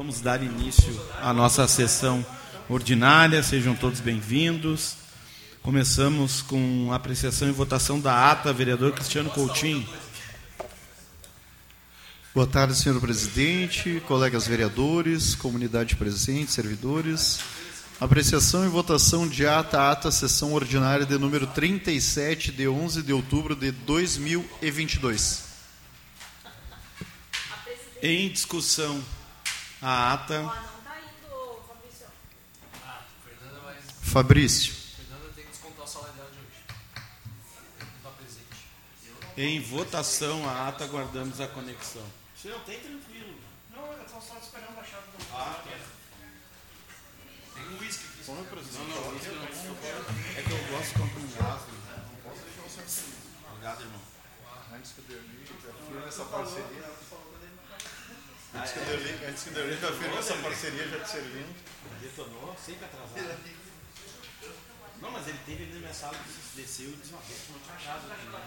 Vamos dar início à nossa sessão ordinária, sejam todos bem-vindos. Começamos com a apreciação e votação da ata, vereador Cristiano Coutinho. Boa tarde, senhor presidente, colegas vereadores, comunidade presente, servidores. Apreciação e votação de ata, ata, sessão ordinária de número 37, de 11 de outubro de 2022. Em discussão a ata. Fabrício. Fernanda tem que descontar o salário dela de hoje. Não está presente. Em votação a ata, aguardamos a conexão. Senhor, tem tranquilo. Não, eu estou só esperando a chave do Ah, tá. Tem um uísque aqui. Não, não, não. É que eu gosto quando com gás. né? Obrigado, irmão. Antes que o Derli já essa parceria. Antes que o Derli, antes que o Derli já firme essa parceria já te servindo. Detonou, sempre atrasado. Não, mas ele teve ali na minha sala, desceu e disse, uma vez que não tinha achado aqui, né?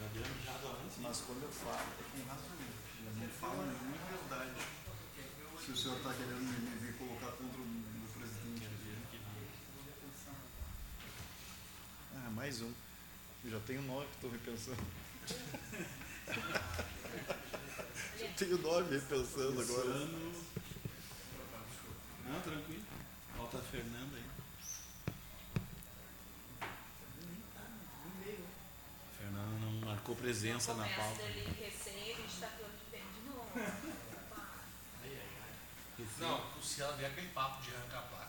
Já deu uma mijada antes. Mas quando eu falo, é com razão. Eu não falo nenhuma verdade. Se o senhor está querendo me, colocar contra o meu presidente. Ah, mais um. Eu já tenho nove que estou repensando. já tenho nove repensando agora. Ano... Não, tranquilo. Falta a Fernanda aí. A Fernanda não marcou presença na pauta. dali recém, a gente está falando de tempo de novo. Não, se ela vier aquele papo de arrancar a placa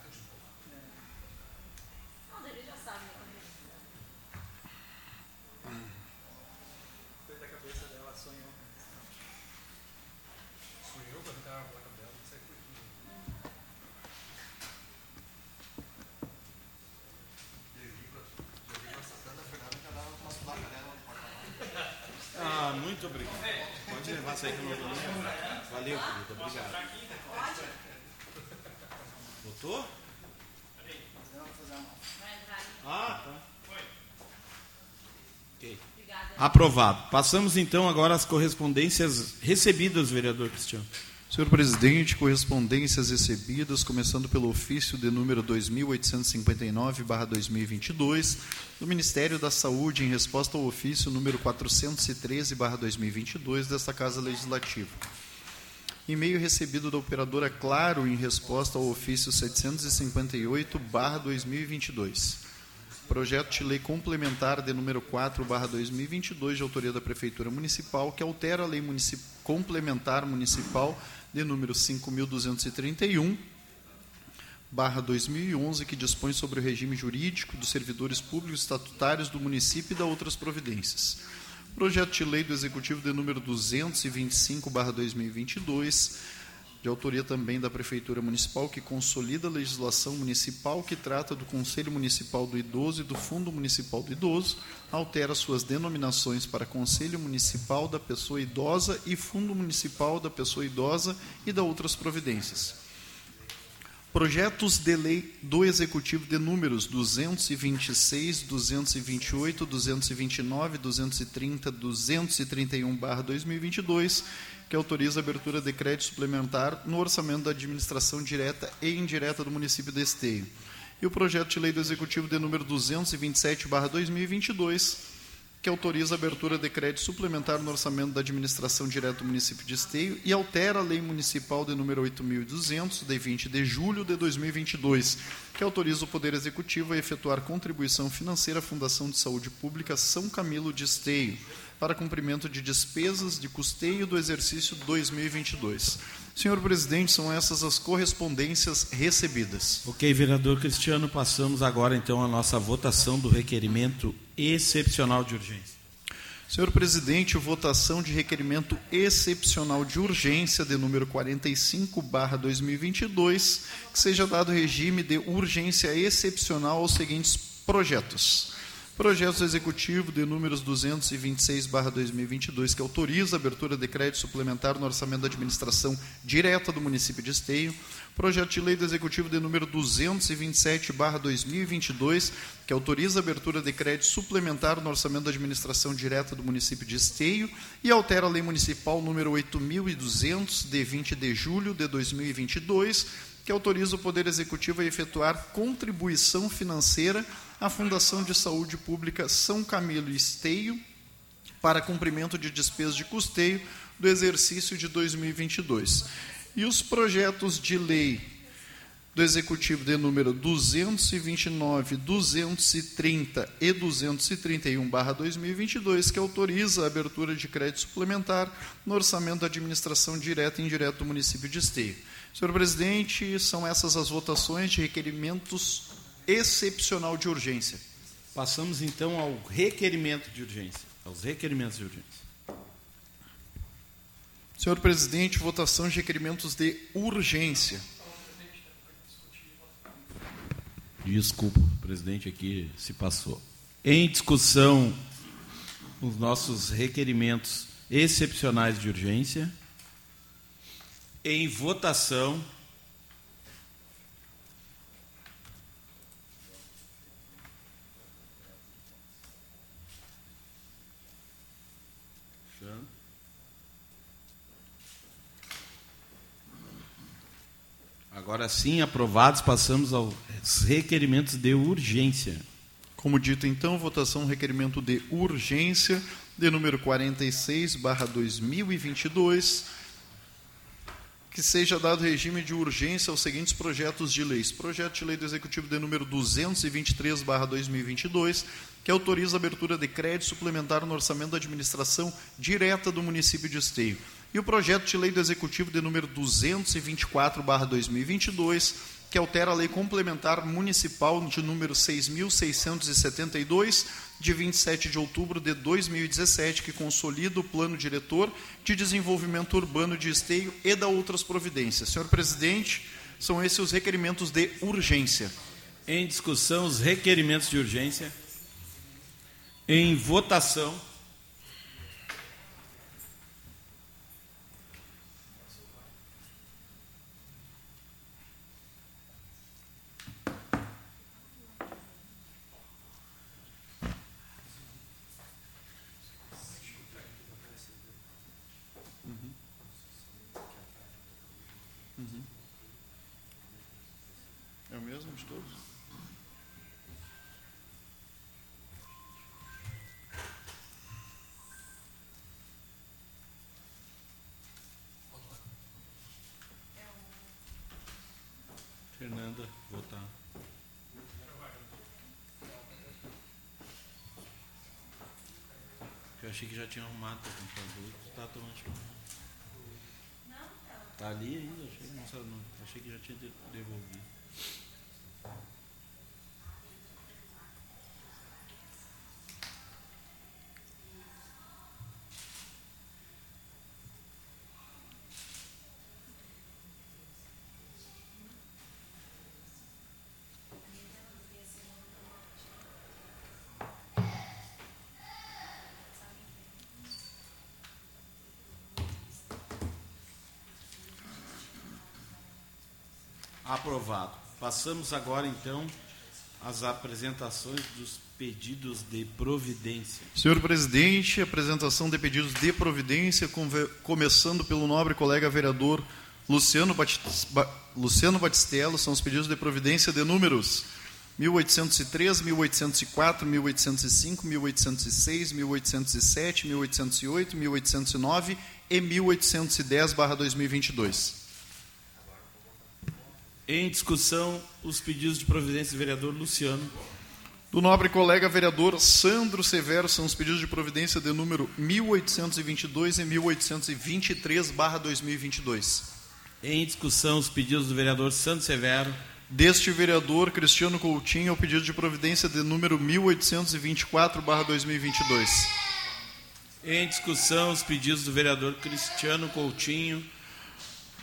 muito obrigado. Pode levar isso aí que eu não Valeu, querida. Obrigado. Ali. Ah, tá. Ok. Obrigada. Aprovado. Passamos então agora às correspondências recebidas, vereador Cristiano. Senhor presidente, correspondências recebidas, começando pelo ofício de número 2859/2022 do Ministério da Saúde em resposta ao ofício número 413/2022 desta Casa Legislativa. E-mail recebido da operadora Claro em resposta ao ofício 758/2022. Projeto de lei complementar de número 4/2022 de autoria da Prefeitura Municipal que altera a lei municip... complementar municipal de número 5231 barra 2011 que dispõe sobre o regime jurídico dos servidores públicos estatutários do município e da outras providências. Projeto de lei do Executivo de número 225/2022 de autoria também da Prefeitura Municipal, que consolida a legislação municipal que trata do Conselho Municipal do Idoso e do Fundo Municipal do Idoso, altera suas denominações para Conselho Municipal da Pessoa Idosa e Fundo Municipal da Pessoa Idosa e da outras providências. Projetos de lei do Executivo de números 226, 228, 229, 230, 231/2022, que autoriza a abertura de crédito suplementar no orçamento da administração direta e indireta do município de Esteio. E o projeto de lei do Executivo de número 227/2022, que autoriza a abertura de crédito suplementar no orçamento da administração direta do município de Esteio e altera a lei municipal de número 8.200, de 20 de julho de 2022, que autoriza o Poder Executivo a efetuar contribuição financeira à Fundação de Saúde Pública São Camilo de Esteio, para cumprimento de despesas de custeio do exercício 2022. Senhor presidente, são essas as correspondências recebidas. Ok, vereador Cristiano, passamos agora então à nossa votação do requerimento excepcional de urgência. Senhor presidente, votação de requerimento excepcional de urgência de número 45/2022, que seja dado regime de urgência excepcional aos seguintes projetos. Projetos executivo de números 226/2022 que autoriza a abertura de crédito suplementar no orçamento da administração direta do município de Esteio. Projeto de lei do executivo de número 227/2022 que autoriza a abertura de crédito suplementar no orçamento da administração direta do município de Esteio e altera a lei municipal número 8200 de 20 de julho de 2022 que autoriza o Poder Executivo a efetuar contribuição financeira à Fundação de Saúde Pública São Camilo Esteio para cumprimento de despesas de custeio do exercício de 2022. E os projetos de lei do Executivo de número 229, 230 e 231/2022, que autoriza a abertura de crédito suplementar no orçamento da administração direta e indireta do município de Esteio. Senhor presidente, são essas as votações de requerimentos excepcional de urgência. Passamos então ao requerimento de urgência, aos requerimentos de urgência. Senhor presidente, votação de requerimentos de urgência. Desculpa, o presidente aqui se passou. Em discussão, os nossos requerimentos excepcionais de urgência. Em votação. Agora sim, aprovados, passamos aos requerimentos de urgência. Como dito então, votação requerimento de urgência de número 46 barra 2022 que seja dado regime de urgência aos seguintes projetos de leis. Projeto de lei do Executivo de número 223 barra 2022 que autoriza a abertura de crédito suplementar no orçamento da administração direta do município de Esteio. E o projeto de lei do Executivo de número 224/2022, que altera a lei complementar municipal de número 6672 de 27 de outubro de 2017, que consolida o plano diretor de desenvolvimento urbano de Esteio e da outras providências. Senhor presidente, são esses os requerimentos de urgência. Em discussão, os requerimentos de urgência. Em votação. É o mesmo de todos? Fernanda, votar. Eu achei que já tinha arrumado o computador. Tu tá tomando chimarrão. Tá ali ainda, achei, não, não, achei que já tinha de- devolvido. Aprovado. Passamos agora então às apresentações dos pedidos de providência. Senhor presidente, apresentação de pedidos de providência, começando pelo nobre colega vereador Luciano, Batis- Ba- Luciano Batistello, são os pedidos de providência de números 1803, 1804, 1805, 1806, 1807, 1808, 1809 e 1810/2022. Em discussão, os pedidos de providência do vereador Luciano. Do nobre colega vereador Sandro Severo, são os pedidos de providência de número 1822 e 1823/2022. Em discussão, os pedidos do vereador Santos Severo. Deste vereador Cristiano Coutinho, o pedido de providência de número 1824/2022. Em discussão, os pedidos do vereador Cristiano Coutinho.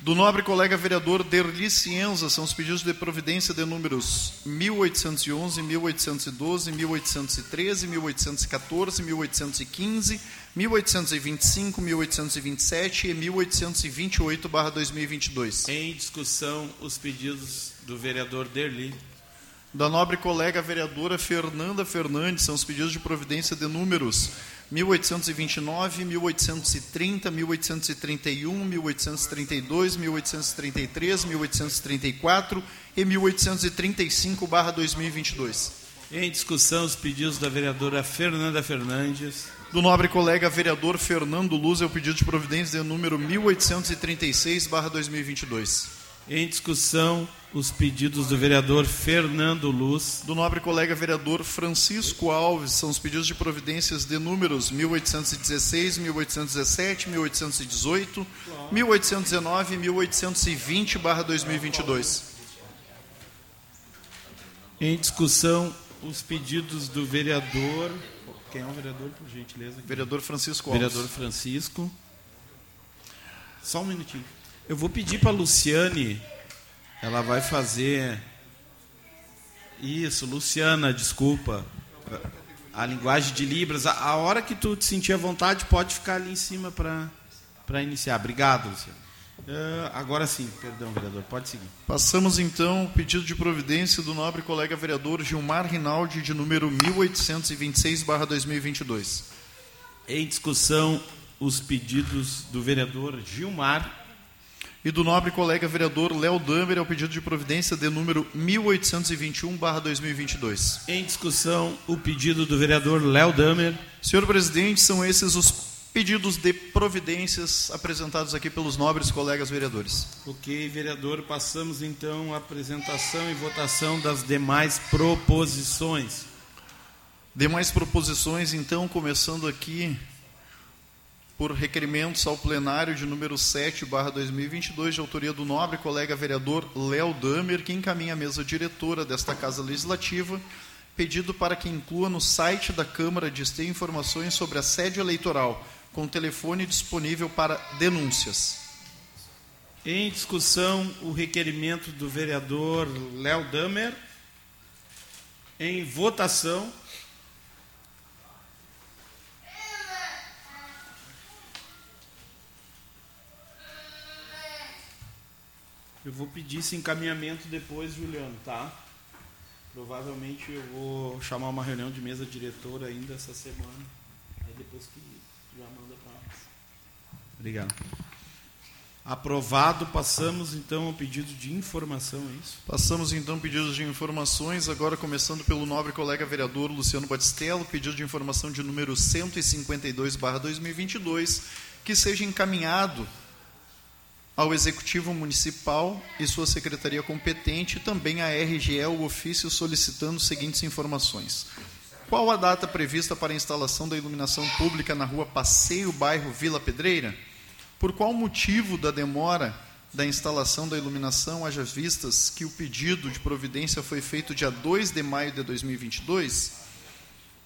Do nobre colega vereador Derli Cienza, são os pedidos de providência de números 1811, 1812, 1813, 1814, 1815, 1825, 1827 e 1828/2022. Em discussão, os pedidos do vereador Derli. Da nobre colega vereadora Fernanda Fernandes, são os pedidos de providência de números 1829, 1830, 1831, 1832, 1833, 1834 e 1835/2022. Em discussão, os pedidos da vereadora Fernanda Fernandes. Do nobre colega vereador Fernando Luz é o pedido de providência de número 1836/2022. Em discussão, os pedidos do vereador Fernando Luz. Do nobre colega vereador Francisco Alves, são os pedidos de providências de números 1816, 1817, 1818, 1819 e 1820/2022. Em discussão, os pedidos do vereador. Quem é o vereador, por gentileza? Vereador Francisco Alves. Vereador Francisco. Só um minutinho. Eu vou pedir para a Luciane, ela vai fazer. Isso, Luciana, desculpa. A linguagem de Libras. A, a hora que tu te sentir à vontade, pode ficar ali em cima para iniciar. Obrigado, Luciana. Uh, agora sim, perdão, vereador, pode seguir. Passamos então ao pedido de providência do nobre colega vereador Gilmar Rinaldi, de número 1826-2022. Em discussão, os pedidos do vereador Gilmar e do nobre colega vereador Léo Damer, ao pedido de providência de número 1821/2022. Em discussão, o pedido do vereador Léo Damer. Senhor presidente, são esses os pedidos de providências apresentados aqui pelos nobres colegas vereadores. Ok, vereador, passamos então à apresentação e votação das demais proposições. Demais proposições, então, começando aqui por requerimentos ao plenário de número 7, barra 2022, de autoria do nobre colega vereador Léo Damer, que encaminha a mesa diretora desta Casa Legislativa, pedido para que inclua no site da Câmara de Esteio informações sobre a sede eleitoral, com telefone disponível para denúncias. Em discussão, o requerimento do vereador Léo Damer. Em votação. Eu vou pedir esse encaminhamento depois, Juliano, tá? Provavelmente eu vou chamar uma reunião de mesa diretora ainda essa semana. Aí depois que já manda para nós. Obrigado. Aprovado, passamos então ao pedido de informação, é isso? Passamos então ao pedido de informações, agora começando pelo nobre colega vereador Luciano Batistello, pedido de informação de número 152/2022, que seja encaminhado ao Executivo Municipal e sua secretaria competente, também à RGE, o ofício solicitando as seguintes informações. Qual a data prevista para a instalação da iluminação pública na rua Passeio, bairro Vila Pedreira? Por qual motivo da demora da instalação da iluminação, haja vistas que o pedido de providência foi feito dia 2 de maio de 2022?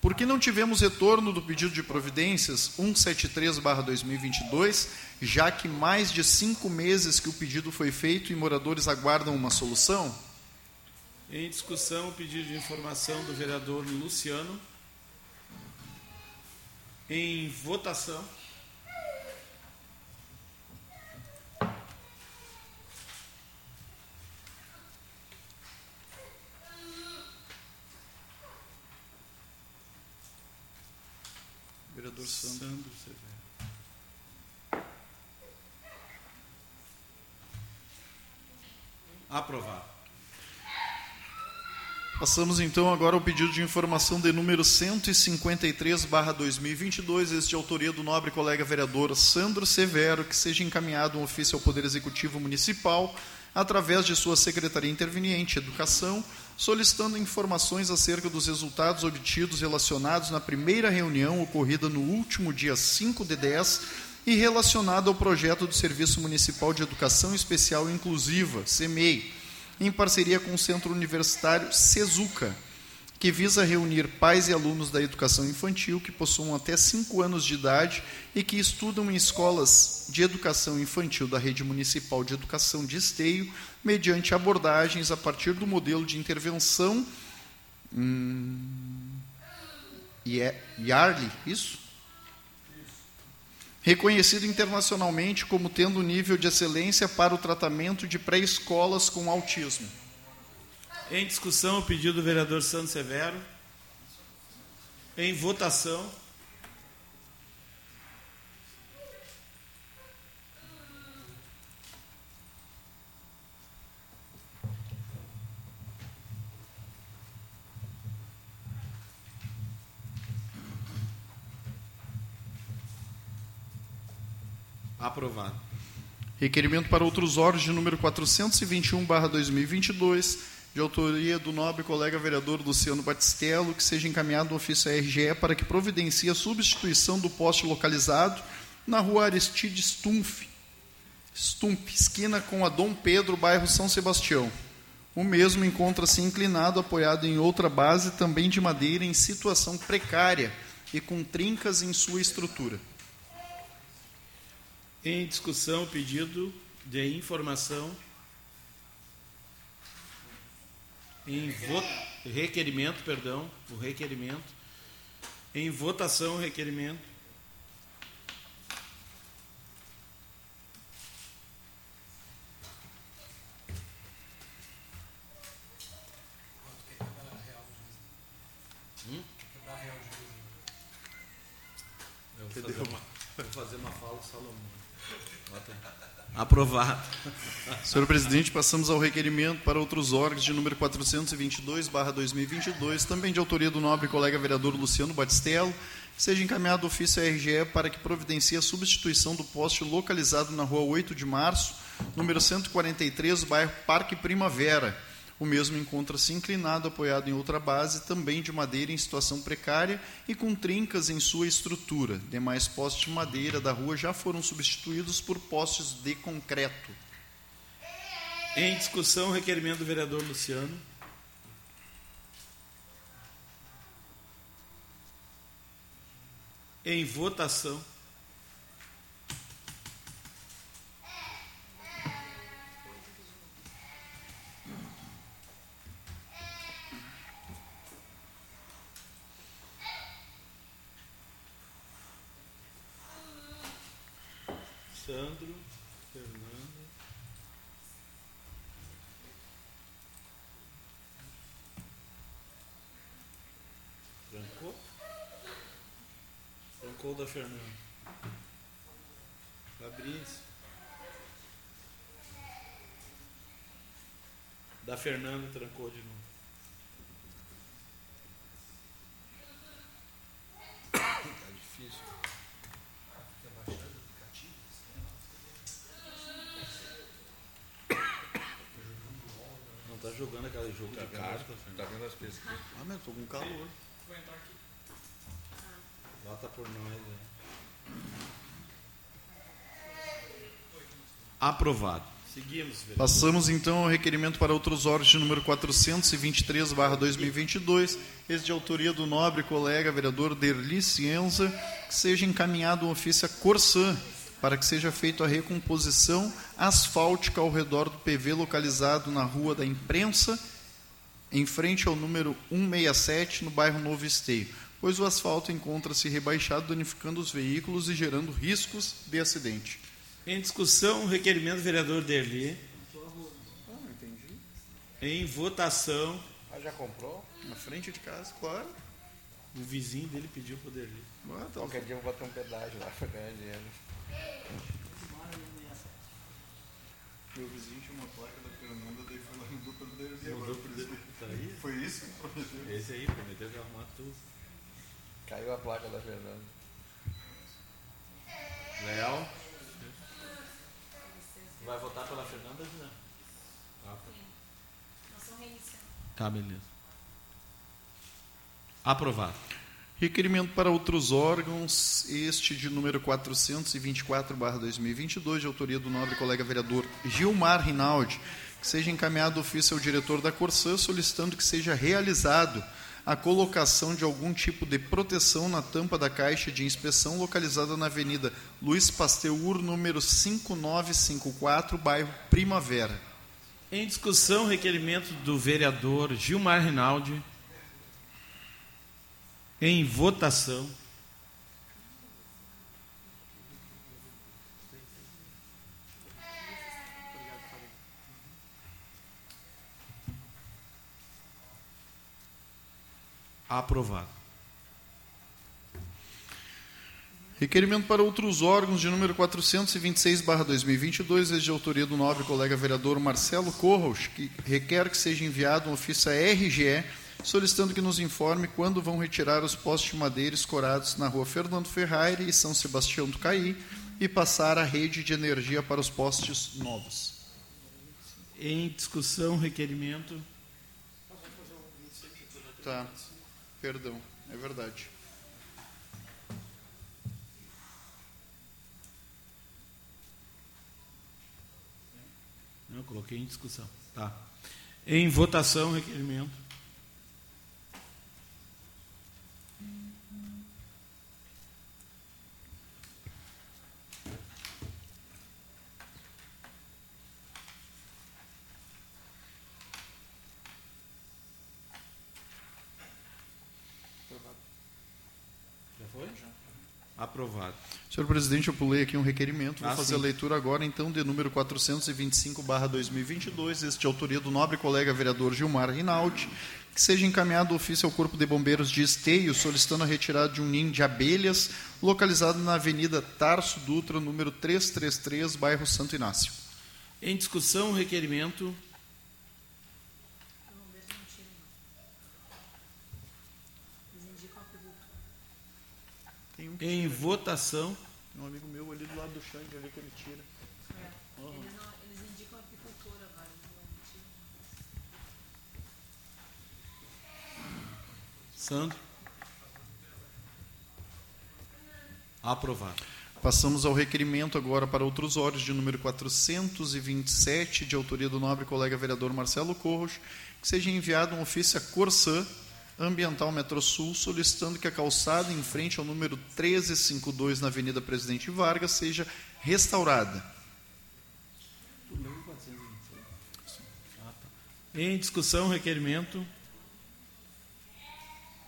Por que não tivemos retorno do pedido de providências 173-2022, já que mais de cinco meses que o pedido foi feito e moradores aguardam uma solução? Em discussão, o pedido de informação do vereador Luciano. Em votação. Vereador Sandro. Sandro Severo. Aprovado. Passamos então agora ao pedido de informação de número 153/2022, este de autoria do nobre colega vereador Sandro Severo, que seja encaminhado um ofício ao Poder Executivo Municipal através de sua Secretaria Interveniente Educação, solicitando informações acerca dos resultados obtidos relacionados na primeira reunião ocorrida no último dia 5 de 10 e relacionado ao projeto do Serviço Municipal de Educação Especial Inclusiva, CEMEI, em parceria com o Centro Universitário Cezuca, que visa reunir pais e alunos da educação infantil que possuam até 5 anos de idade e que estudam em escolas de educação infantil da Rede Municipal de Educação de Esteio, mediante abordagens a partir do modelo de intervenção hum, YARLI, isso? Reconhecido internacionalmente como tendo nível de excelência para o tratamento de pré-escolas com autismo. Em discussão, o pedido do vereador Santos Severo. Em votação. Aprovado. Requerimento para outros órgãos de número 421/2022, de autoria do nobre colega vereador Luciano Batistello, que seja encaminhado um ofício RGE para que providencie a substituição do poste localizado na rua Aristide Stumpf, Stumpf, esquina com a Dom Pedro, bairro São Sebastião. O mesmo encontra-se inclinado, apoiado em outra base, também de madeira, em situação precária e com trincas em sua estrutura. Em discussão, pedido de informação. Em requerimento, perdão, o requerimento. Em votação, o requerimento. Hum? Vou fazer uma, fazer uma fala, Salomão. Bota. Aprovado. Senhor presidente, passamos ao requerimento para outros órgãos de número 422/2022, também de autoria do nobre colega vereador Luciano Batistello, seja encaminhado ofício à RGE para que providencie a substituição do poste localizado na Rua 8 de Março, número 143, bairro Parque Primavera. O mesmo encontra-se inclinado, apoiado em outra base, também de madeira em situação precária e com trincas em sua estrutura. Demais postes de madeira da rua já foram substituídos por postes de concreto. Em discussão, o requerimento do vereador Luciano. Em votação. Sandro, Fernando. Trancou? Trancou da Fernanda. Fabrício. Da Fernanda trancou de novo. Tá difícil. Não tá aquele jogo de carta, Tá vendo as pesquisas? Ah, mas estou com calor. Vou entrar aqui. Bota por nós, é. Aprovado. Seguimos, vereador. Passamos então ao requerimento para outros órgãos de número 423/2022, esse de autoria do nobre colega vereador Derli Cienza, que seja encaminhado um ofício a Corsã para que seja feita a recomposição asfáltica ao redor do PV localizado na Rua da Imprensa, em frente ao número 167, no bairro Novo Esteio, pois o asfalto encontra-se rebaixado, danificando os veículos e gerando riscos de acidente. Em discussão, o requerimento do vereador Derli. Ah, entendi. Em votação, Ah, já comprou? Na frente de casa, claro. o vizinho dele pediu para o Derli. Ah, tá Qualquer dia eu vou bater um pedágio lá pra ganhar dinheiro. Meu vizinho tinha uma placa da Fernanda, daí foi lá e mudou Mudou aí? Foi isso que prometeu? Esse aí prometeu que ia arrumar tudo. Caiu a placa da Fernanda. Léo. Vai votar pela Fernanda, não? Ah, tá. Tá, beleza. Aprovado. Requerimento para outros órgãos, este de número 424-2022, de autoria do nobre colega vereador Gilmar Rinaldi, que seja encaminhado ofício ao diretor da Corsã, solicitando que seja realizado a colocação de algum tipo de proteção na tampa da caixa de inspeção localizada na Avenida Luiz Pasteur, número 5954, bairro Primavera. Em discussão, requerimento do vereador Gilmar Rinaldi. Em votação. Aprovado. Requerimento para outros órgãos de número 426/2022, este de autoria do nobre colega vereador Marcelo Corros, que requer que seja enviado um ofício à RGE solicitando que nos informe quando vão retirar os postes de madeira escorados na rua Fernando Ferrari e São Sebastião do Caí e passar a rede de energia para os postes novos. Em discussão, requerimento. Tá. Perdão, é verdade. Não, coloquei em discussão. Tá. Em votação, requerimento. Já foi? Aprovado. Senhor presidente, eu pulei aqui um requerimento. Vou Ah, fazer sim. a leitura agora, então, de número 425-2022, este de autoria do nobre colega vereador Gilmar Rinaldi, que seja encaminhado ofício ao Corpo de Bombeiros de Esteio, solicitando a retirada de um ninho de abelhas localizado na Avenida Tarso Dutra, número 333, bairro Santo Inácio. Em discussão, requerimento. Tem um, Em votação. tem um amigo meu ali do lado do Xande, ali que ele tira. Eles, não, eles indicam apicultura agora. não indicam. Sandro. Aprovado. Passamos ao requerimento agora para outros órgãos de número 427, de autoria do nobre colega vereador Marcelo Corros, que seja enviado um ofício à Corsã Ambiental Metrosul, solicitando que a calçada em frente ao número 1352 na Avenida Presidente Vargas seja restaurada. Em discussão, requerimento.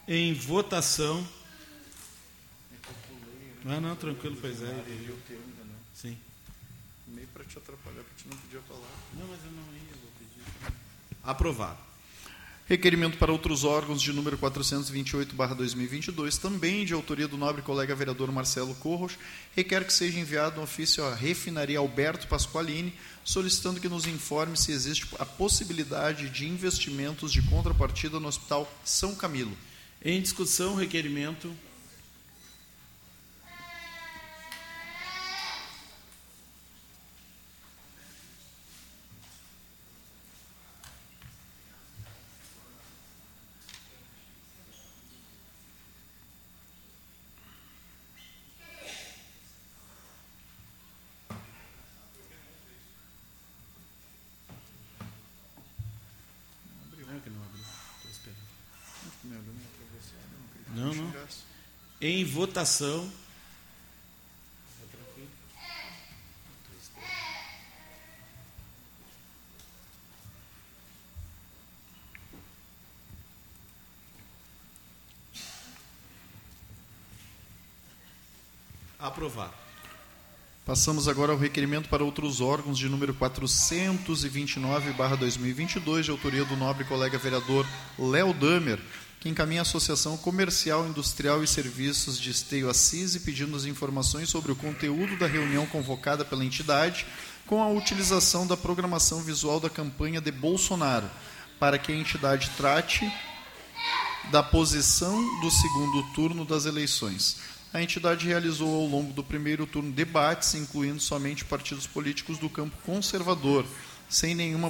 Em votação. Não, não, tranquilo, pois é. Sim. Meio para te atrapalhar, porque não podia falar. Não, mas eu não ia, vou pedir. Aprovado. Requerimento para outros órgãos de número 428/2022, também de autoria do nobre colega vereador Marcelo Corros, requer que seja enviado um ofício à refinaria Alberto Pasqualini, solicitando que nos informe se existe a possibilidade de investimentos de contrapartida no Hospital São Camilo. Em discussão, requerimento. Não, que não abriu. Estou esperando. Não, não. Em votação. Aprovado. Passamos agora ao requerimento para outros órgãos de número 429/2022, de autoria do nobre colega vereador Léo Damer, que encaminha a Associação Comercial, Industrial e Serviços de Esteio Assis pedindo as informações sobre o conteúdo da reunião convocada pela entidade com a utilização da programação visual da campanha de Bolsonaro, para que a entidade trate da posição do segundo turno das eleições. A entidade realizou ao longo do primeiro turno debates, incluindo somente partidos políticos do campo conservador, sem nenhuma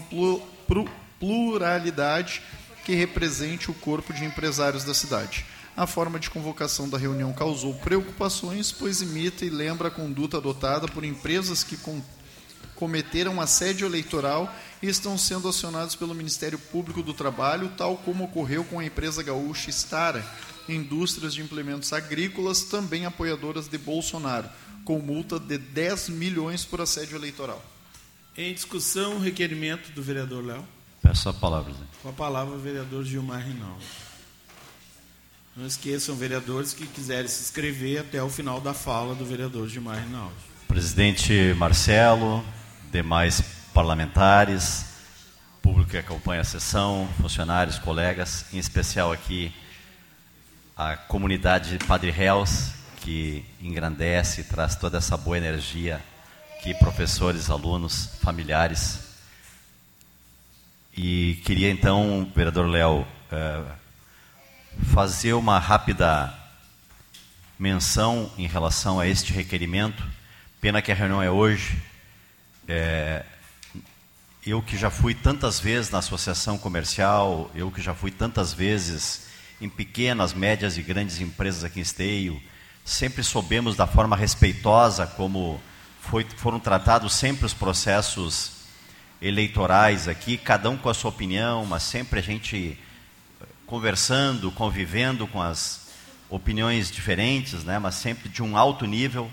pluralidade que represente o corpo de empresários da cidade. A forma de convocação da reunião causou preocupações, pois imita e lembra a conduta adotada por empresas que, com- cometeram assédio eleitoral e estão sendo acionados pelo Ministério Público do Trabalho, tal como ocorreu com a empresa gaúcha Stara, Indústrias de Implementos Agrícolas, também apoiadoras de Bolsonaro, com multa de 10 milhões por assédio eleitoral. Em discussão, requerimento do vereador Léo. Peço a palavra, presidente. Com a palavra, o vereador Gilmar Rinaldi. Não esqueçam, vereadores, que quiserem se inscrever até o final da fala do vereador Gilmar Rinaldi. Presidente Marcelo, demais parlamentares, público que acompanha a sessão, funcionários, colegas, em especial aqui a comunidade de Padre Réus, que engrandece e traz toda essa boa energia, aqui professores, alunos, familiares. E queria então, vereador Léo, eh, fazer uma rápida menção em relação a este requerimento. Pena que a reunião é hoje. É, eu que já fui tantas vezes na associação comercial, eu que já fui tantas vezes em pequenas, médias e grandes empresas aqui em Esteio, sempre soubemos da forma respeitosa como foi, foram tratados sempre os processos eleitorais aqui, cada um com a sua opinião, mas sempre a gente conversando, convivendo com as opiniões diferentes, né, mas sempre de um alto nível.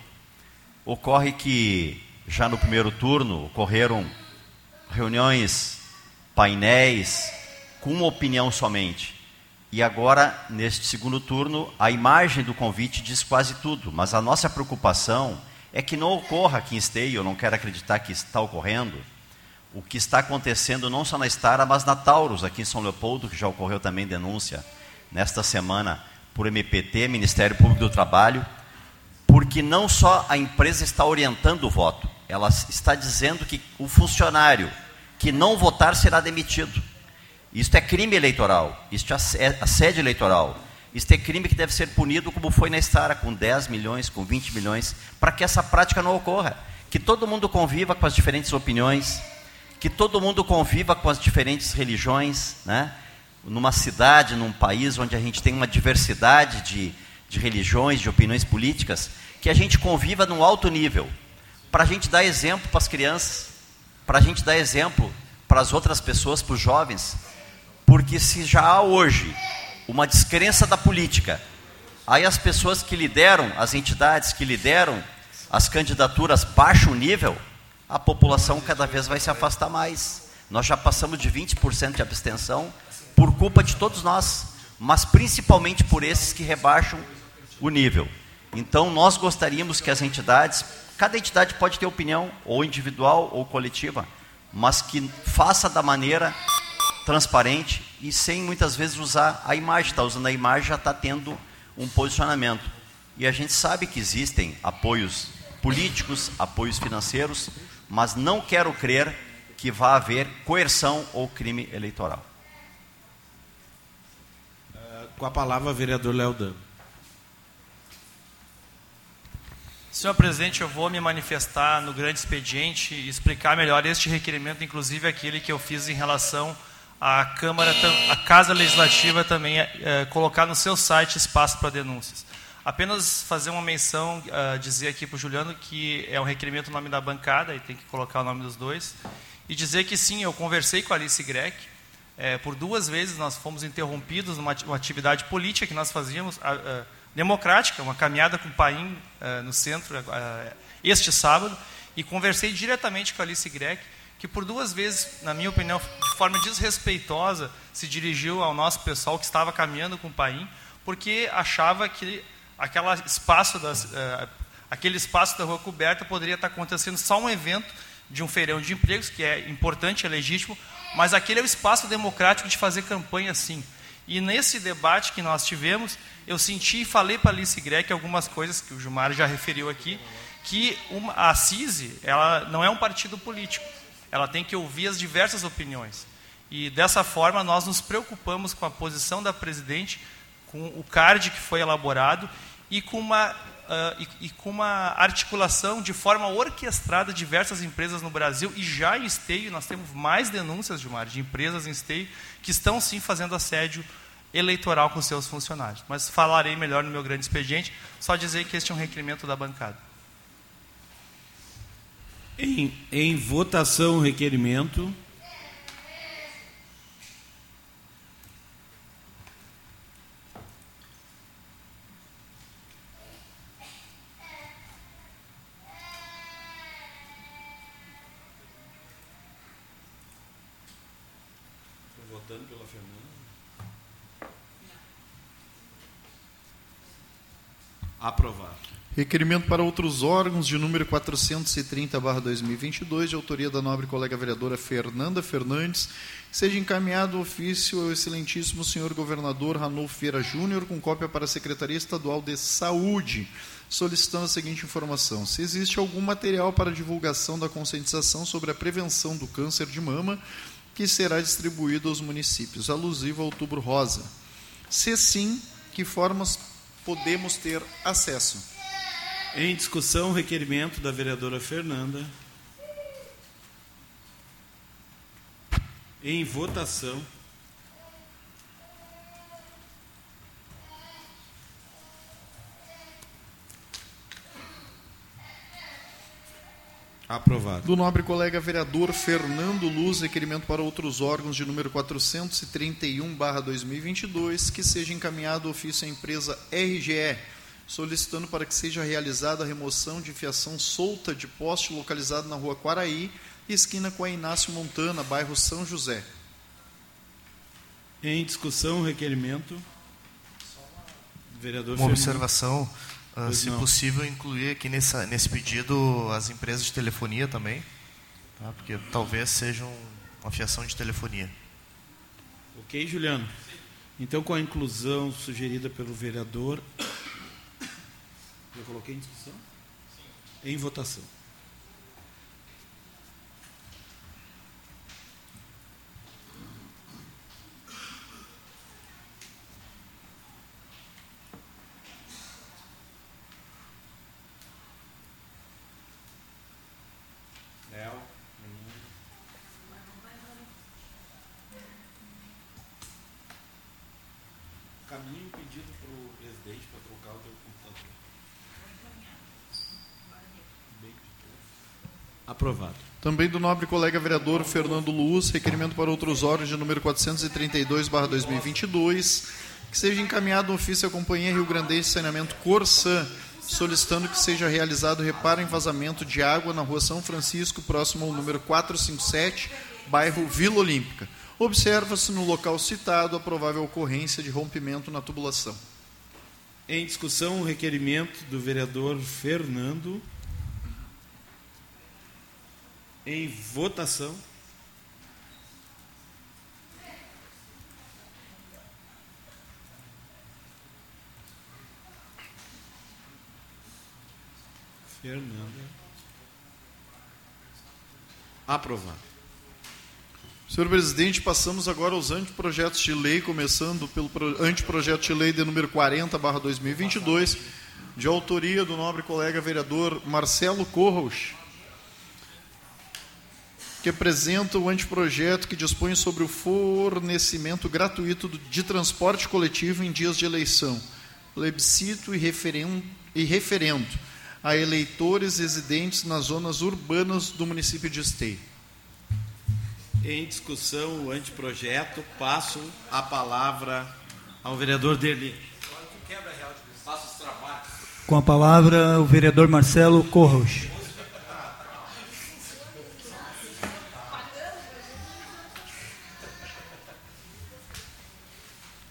Ocorre que já no primeiro turno ocorreram reuniões, painéis com uma opinião somente. E agora, neste segundo turno, a imagem do convite diz quase tudo, mas a nossa preocupação é que não ocorra aqui em Esteio, eu não quero acreditar que está ocorrendo, o que está acontecendo não só na Estara, mas na Taurus, aqui em São Leopoldo, que já ocorreu também denúncia nesta semana por MPT, Ministério Público do Trabalho, porque não só a empresa está orientando o voto, ela está dizendo que o funcionário que não votar será demitido. Isto é crime eleitoral, isto é assédio eleitoral. Isto é crime que deve ser punido como foi na Estara, com 10 milhões, com 20 milhões, para que essa prática não ocorra. Que todo mundo conviva com as diferentes opiniões, que todo mundo conviva com as diferentes religiões, né? numa cidade, num país onde a gente tem uma diversidade de, de religiões, de opiniões políticas, que a gente conviva num alto nível, para a gente dar exemplo para as crianças, para a gente dar exemplo para as outras pessoas, para os jovens, porque se já há hoje uma descrença da política, aí as pessoas que lideram, as entidades que lideram as candidaturas baixam o nível, a população cada vez vai se afastar mais. Nós já passamos de 20% de abstenção por culpa de todos nós, mas principalmente por esses que rebaixam o nível. Então, nós gostaríamos que as entidades, cada entidade pode ter opinião, ou individual ou coletiva, mas que faça da maneira transparente e sem muitas vezes usar a imagem. Está usando a imagem, já está tendo um posicionamento. E a gente sabe que existem apoios políticos, apoios financeiros, mas não quero crer que vá haver coerção ou crime eleitoral. Com a palavra, vereador Léo Dan. Senhor presidente, eu vou me manifestar no grande expediente e explicar melhor este requerimento, inclusive aquele que eu fiz em relação à Câmara, à Casa Legislativa também é, colocar no seu site espaço para denúncias. Apenas fazer uma menção, uh, dizer aqui para o Juliano que é um requerimento no nome da bancada, e tem que colocar o nome dos dois, e dizer que sim, eu conversei com a Alice Grec, é, por duas vezes nós fomos interrompidos numa atividade política que nós fazíamos, uh, democrática, uma caminhada com o Paim uh, no centro este sábado, e conversei diretamente com a Alice Grec, que por duas vezes, na minha opinião, de forma desrespeitosa, se dirigiu ao nosso pessoal que estava caminhando com o Paim, porque achava que aquela espaço das, uh, aquele espaço da rua coberta poderia estar acontecendo só um evento de um feirão de empregos, que é importante, é legítimo, mas aquele é o espaço democrático de fazer campanha sim. E nesse debate que nós tivemos, eu senti e falei para a Alice Grec algumas coisas que o Gilmar já referiu aqui, que uma, a CISI ela não é um partido político, ela tem que ouvir as diversas opiniões. E dessa forma nós nos preocupamos com a posição da presidente, com o card que foi elaborado e com uma, uh, e, e, com uma articulação de forma orquestrada diversas empresas no Brasil e já em esteio, nós temos mais denúncias, Gilmar, de empresas em esteio que estão sim fazendo assédio eleitoral com seus funcionários. Mas falarei melhor no meu grande expediente, só dizer que este é um requerimento da bancada. Em, em votação requerimento. Estou votando pela Fernanda. Aprovado. Requerimento para outros órgãos de número 430/2022, de autoria da nobre colega vereadora Fernanda Fernandes, seja encaminhado o ofício ao excelentíssimo senhor governador Ranulfo Vieira Júnior, com cópia para a Secretaria Estadual de Saúde, solicitando a seguinte informação: se existe algum material para divulgação da conscientização sobre a prevenção do câncer de mama que será distribuído aos municípios, alusivo ao Outubro Rosa. Se sim, que formas podemos ter acesso? Em discussão, o requerimento da vereadora Fernanda. Em votação. Aprovado. Do nobre colega vereador Fernando Luz, requerimento para outros órgãos de número 431/2022, que seja encaminhado ofício à empresa RGE, solicitando para que seja realizada a remoção de fiação solta de poste localizado na rua Quaraí, esquina com a Inácio Montana, bairro São José. Em discussão, requerimento. Vereador Uma Fernando. observação, Pois se não. possível, incluir aqui nessa, nesse pedido as empresas de telefonia também, tá? porque talvez sejam uma fiação de telefonia. Ok, Juliano? Então, com a inclusão sugerida pelo vereador. Eu coloquei em discussão? Em votação. Léo, menino. Caminho um pedido para o presidente para trocar o teu computador. Bem pedido. Aprovado. Também do nobre colega vereador Fernando Luz, requerimento para outros órgãos de número 432/2022, que seja encaminhado um ofício à Companhia Rio Grandense de Saneamento Corsã, solicitando que seja realizado reparo em vazamento de água na Rua São Francisco, próximo ao número 457, bairro Vila Olímpica. Observa-se no local citado a provável ocorrência de rompimento na tubulação. Em discussão, o requerimento do vereador Fernando. Em votação. Fernanda. Aprovado. Senhor presidente, passamos agora aos anteprojetos de lei, começando pelo pro- anteprojeto de lei de número 40/2022, de autoria do nobre colega vereador Marcelo Corros, que apresenta o anteprojeto que dispõe sobre o fornecimento gratuito de transporte coletivo em dias de eleição, plebiscito e referendo, e referendo a eleitores residentes nas zonas urbanas do município de Esteio. Em discussão, o anteprojeto, passo a palavra ao vereador Derli. Com a palavra, o vereador Marcelo Corros.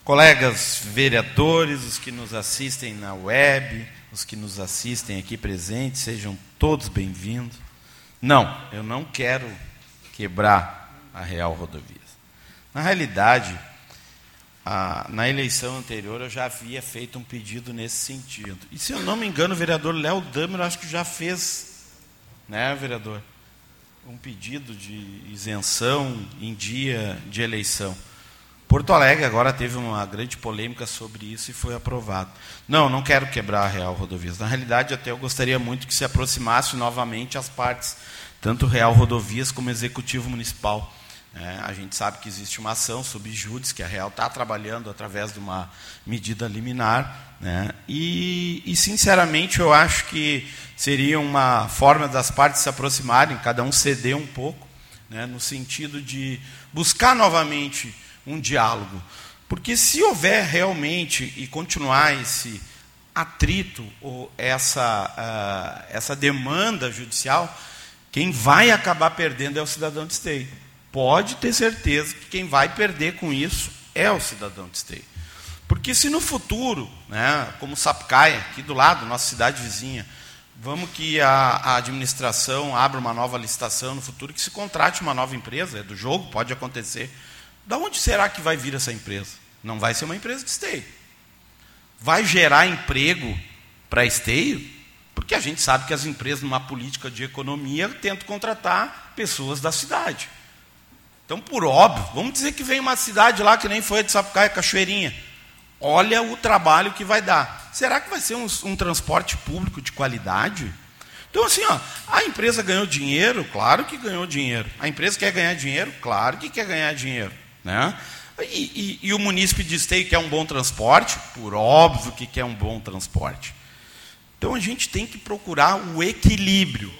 Colegas vereadores, os que nos assistem na web, os que nos assistem aqui presentes, sejam todos bem-vindos. Não, eu não quero quebrar a Real Rodovias. Na realidade, a- na eleição anterior eu já havia feito um pedido nesse sentido. E se eu não me engano, o vereador Léo Damer acho que já fez, né, vereador? Um pedido de isenção em dia de eleição. Porto Alegre agora teve uma grande polêmica sobre isso e foi aprovado. Não, não quero quebrar a Real Rodovias. Na realidade, até eu gostaria muito que se aproximasse novamente as partes, tanto Real Rodovias como Executivo Municipal. É, a gente sabe que existe uma ação sob júdice, que a Real está trabalhando através de uma medida liminar. Né? E, e, sinceramente, eu acho que seria uma forma das partes se aproximarem, cada um ceder um pouco, né? no sentido de buscar novamente um diálogo. Porque se houver realmente e continuar esse atrito ou essa, uh, essa demanda judicial, quem vai acabar perdendo é o cidadão de esteio. Pode ter certeza que quem vai perder com isso é o cidadão de esteio. Porque se no futuro, né, como Sapucaia, aqui do lado, nossa cidade vizinha, vamos que a, a, administração abra uma nova licitação no futuro, que se contrate uma nova empresa, é do jogo, pode acontecer. Da onde será que vai vir essa empresa? Não vai ser uma empresa de esteio. Vai gerar emprego para esteio? Porque a gente sabe que as empresas, numa política de economia, tentam contratar pessoas da cidade. Então, por óbvio, vamos dizer que vem uma cidade lá que nem foi a de Sapucaia, Cachoeirinha. Olha o trabalho que vai dar. Será que vai ser um, um transporte público de qualidade? Então, assim, ó, a empresa ganhou dinheiro, claro que ganhou dinheiro. A empresa quer ganhar dinheiro, claro que quer ganhar dinheiro. Né? E, e, e o munícipe de esteio quer um bom transporte, por óbvio que quer um bom transporte. Então a gente tem que procurar o equilíbrio.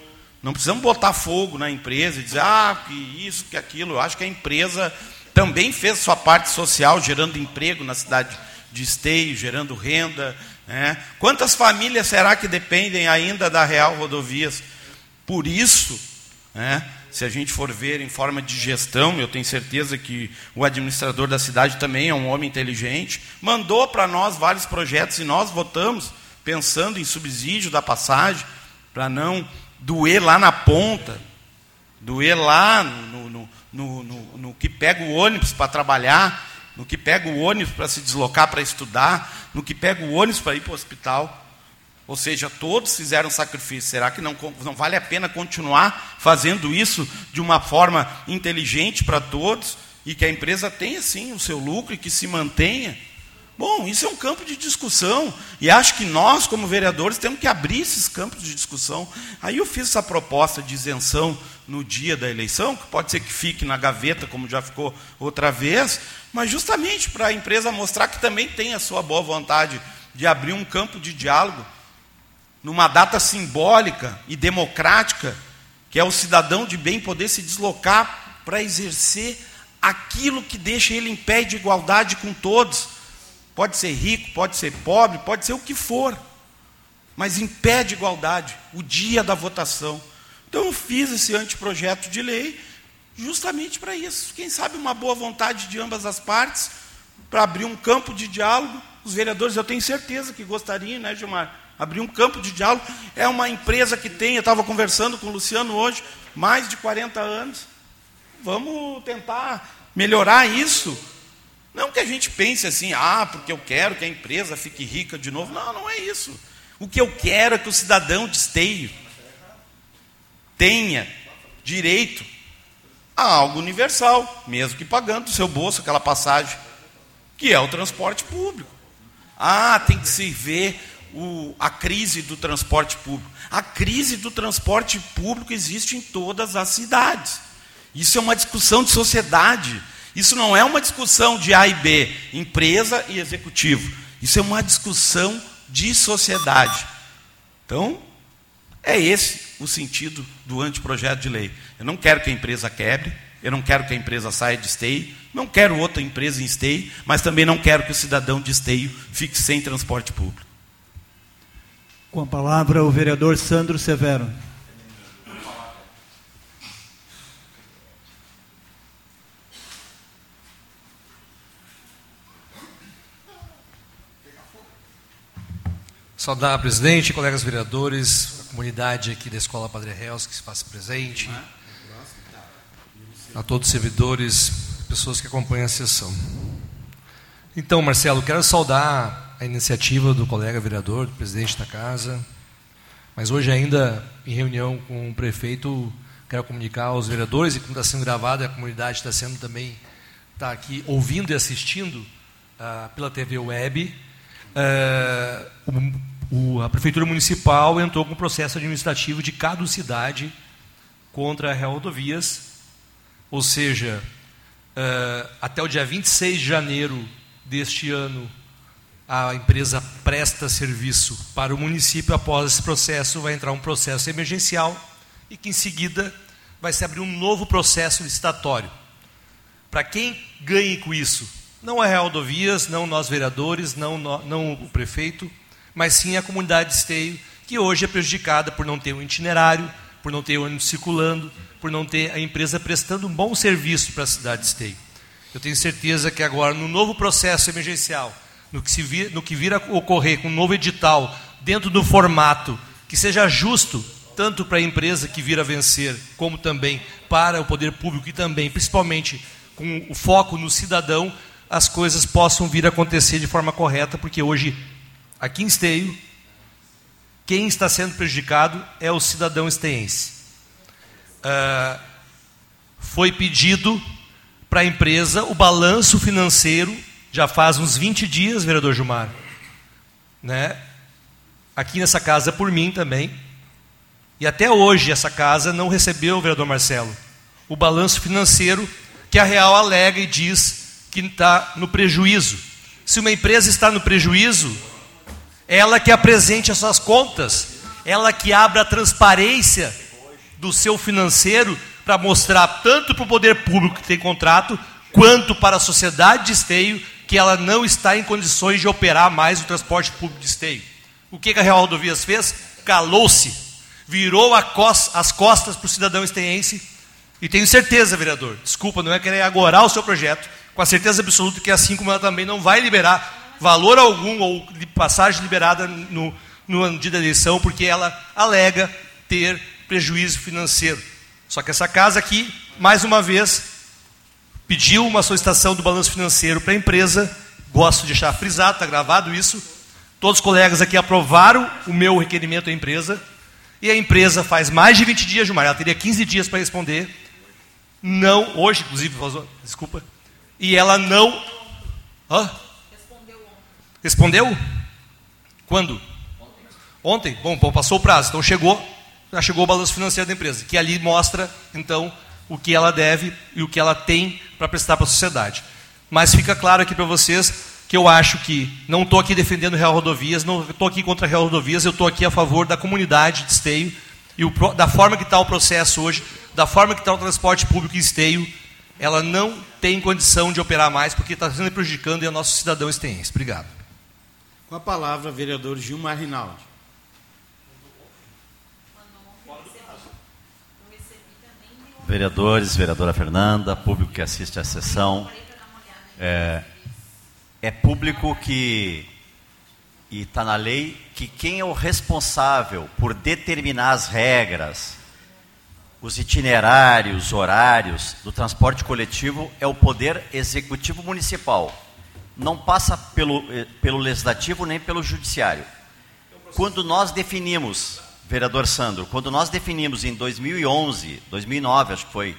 Não precisamos botar fogo na empresa e dizer, ah, que isso, que aquilo. Eu acho que a empresa também fez sua parte social, gerando emprego na cidade de Esteio, gerando renda. Né? Quantas famílias será que dependem ainda da Real Rodovias? Por isso, né, se a gente for ver em forma de gestão, eu tenho certeza que o administrador da cidade também é um homem inteligente, mandou para nós vários projetos e nós votamos pensando em subsídio da passagem, para não doer lá na ponta, doer lá no, no, no, no, no que pega o ônibus para trabalhar, no que pega o ônibus para se deslocar para estudar, no que pega o ônibus para ir para o hospital. Ou seja, todos fizeram sacrifício. Será que não, não vale a pena continuar fazendo isso de uma forma inteligente para todos e que a empresa tenha sim o seu lucro e que se mantenha? Bom, isso é um campo de discussão e acho que nós, como vereadores, temos que abrir esses campos de discussão. Aí eu fiz essa proposta de isenção no dia da eleição, que pode ser que fique na gaveta, como já ficou outra vez, mas justamente para a empresa mostrar que também tem a sua boa vontade de abrir um campo de diálogo numa data simbólica e democrática, que é o cidadão de bem poder se deslocar para exercer aquilo que deixa ele em pé de igualdade com todos Pode ser rico, pode ser pobre, pode ser o que for. Mas impede igualdade, o dia da votação. Então eu fiz esse anteprojeto de lei justamente para isso. Quem sabe uma boa vontade de ambas as partes, para abrir um campo de diálogo. Os vereadores, eu tenho certeza que gostariam, né, Gilmar? Abrir um campo de diálogo. É uma empresa que tem, eu estava conversando com o Luciano hoje, mais de 40 anos. Vamos tentar melhorar isso não que a gente pense assim, ah, porque eu quero que a empresa fique rica de novo. Não, não é isso. O que eu quero é que o cidadão de esteio tenha direito a algo universal, mesmo que pagando do seu bolso aquela passagem, que é o transporte público. Ah, tem que se ver o, a crise do transporte público. A crise do transporte público existe em todas as cidades. Isso é uma discussão de sociedade. Isso não é uma discussão de A e B, empresa e executivo. Isso é uma discussão de sociedade. Então, é esse o sentido do anteprojeto de lei. Eu não quero que a empresa quebre, eu não quero que a empresa saia de esteio, não quero outra empresa em esteio, mas também não quero que o cidadão de esteio fique sem transporte público. Com a palavra, o vereador Sandro Severo. Saudar presidente, colegas vereadores, a comunidade aqui da Escola Padre Reus que se faz presente, a todos os servidores, pessoas que acompanham a sessão. Então, Marcelo, quero saudar a iniciativa do colega vereador, do presidente da casa, mas hoje ainda em reunião com o prefeito, quero comunicar aos vereadores e como está sendo gravado, a comunidade está sendo também está aqui ouvindo e assistindo uh, pela TV Web. Uh, o, a Prefeitura Municipal entrou com processo administrativo de caducidade contra a Real Rodovias, ou seja, eh, até o dia 26 de janeiro deste ano, a empresa presta serviço para o município. Após esse processo, vai entrar um processo emergencial e que, em seguida, vai se abrir um novo processo licitatório. Para quem ganhe com isso? Não a Real Rodovias, não nós vereadores, não, não o prefeito, mas sim a comunidade de Esteio, que hoje é prejudicada por não ter um itinerário, por não ter ônibus circulando, por não ter a empresa prestando um bom serviço para a cidade de Esteio. Eu tenho certeza que agora, no novo processo emergencial, no que, se vir, no que vir a ocorrer com um novo edital, dentro do formato que seja justo, tanto para a empresa que vir a vencer, como também para o poder público e também, principalmente, com o foco no cidadão, as coisas possam vir a acontecer de forma correta, porque hoje, aqui em Esteio, quem está sendo prejudicado é o cidadão esteense. Ah, foi pedido para a empresa o balanço financeiro, já faz uns 20 dias, vereador Gilmar, né? aqui nessa casa por mim também, e até hoje essa casa não recebeu, vereador Marcelo, o balanço financeiro que a Real alega e diz que está no prejuízo. Se uma empresa está no prejuízo, ela que apresente as suas contas, ela que abra a transparência do seu financeiro para mostrar tanto para o poder público que tem contrato, quanto para a sociedade de esteio que ela não está em condições de operar mais o transporte público de esteio. O que a Real Rodovias fez? Calou-se, virou cos- as costas para o cidadão esteense e tenho certeza, vereador, desculpa, não é querer agorar o seu projeto, com a certeza absoluta que assim como ela também não vai liberar valor algum ou passagem liberada no, no ano de eleição, porque ela alega ter prejuízo financeiro. Só que essa casa aqui, mais uma vez, pediu uma solicitação do balanço financeiro para a empresa, gosto de deixar frisado, está gravado isso. Todos os colegas aqui aprovaram o meu requerimento à empresa, e a empresa faz mais de 20 dias, Gilmar, ela teria 15 dias para responder. Não, hoje, inclusive, desculpa. E ela não. Hã? Respondeu? Quando? Ontem? Bom, bom, passou o prazo, então chegou, já chegou o balanço financeiro da empresa, que ali mostra, então, o que ela deve e o que ela tem para prestar para a sociedade. Mas fica claro aqui para vocês que eu acho que não estou aqui defendendo Real Rodovias, não estou aqui contra Real Rodovias, eu estou aqui a favor da comunidade de Esteio e o da forma que está o processo hoje, da forma que está o transporte público em Esteio, ela não tem condição de operar mais porque está sendo prejudicando a nosso cidadão esteense. Obrigado. Com a palavra, vereador Gilmar Rinaldi. Vereadores, vereadora Fernanda, público que assiste à sessão, é, é público que, e está na lei, que quem é o responsável por determinar as regras, os itinerários, horários do transporte coletivo é o Poder Executivo Municipal. Não passa pelo, eh, pelo Legislativo nem pelo Judiciário. Quando nós definimos, vereador Sandro, quando nós definimos em 2011, 2009 acho que foi,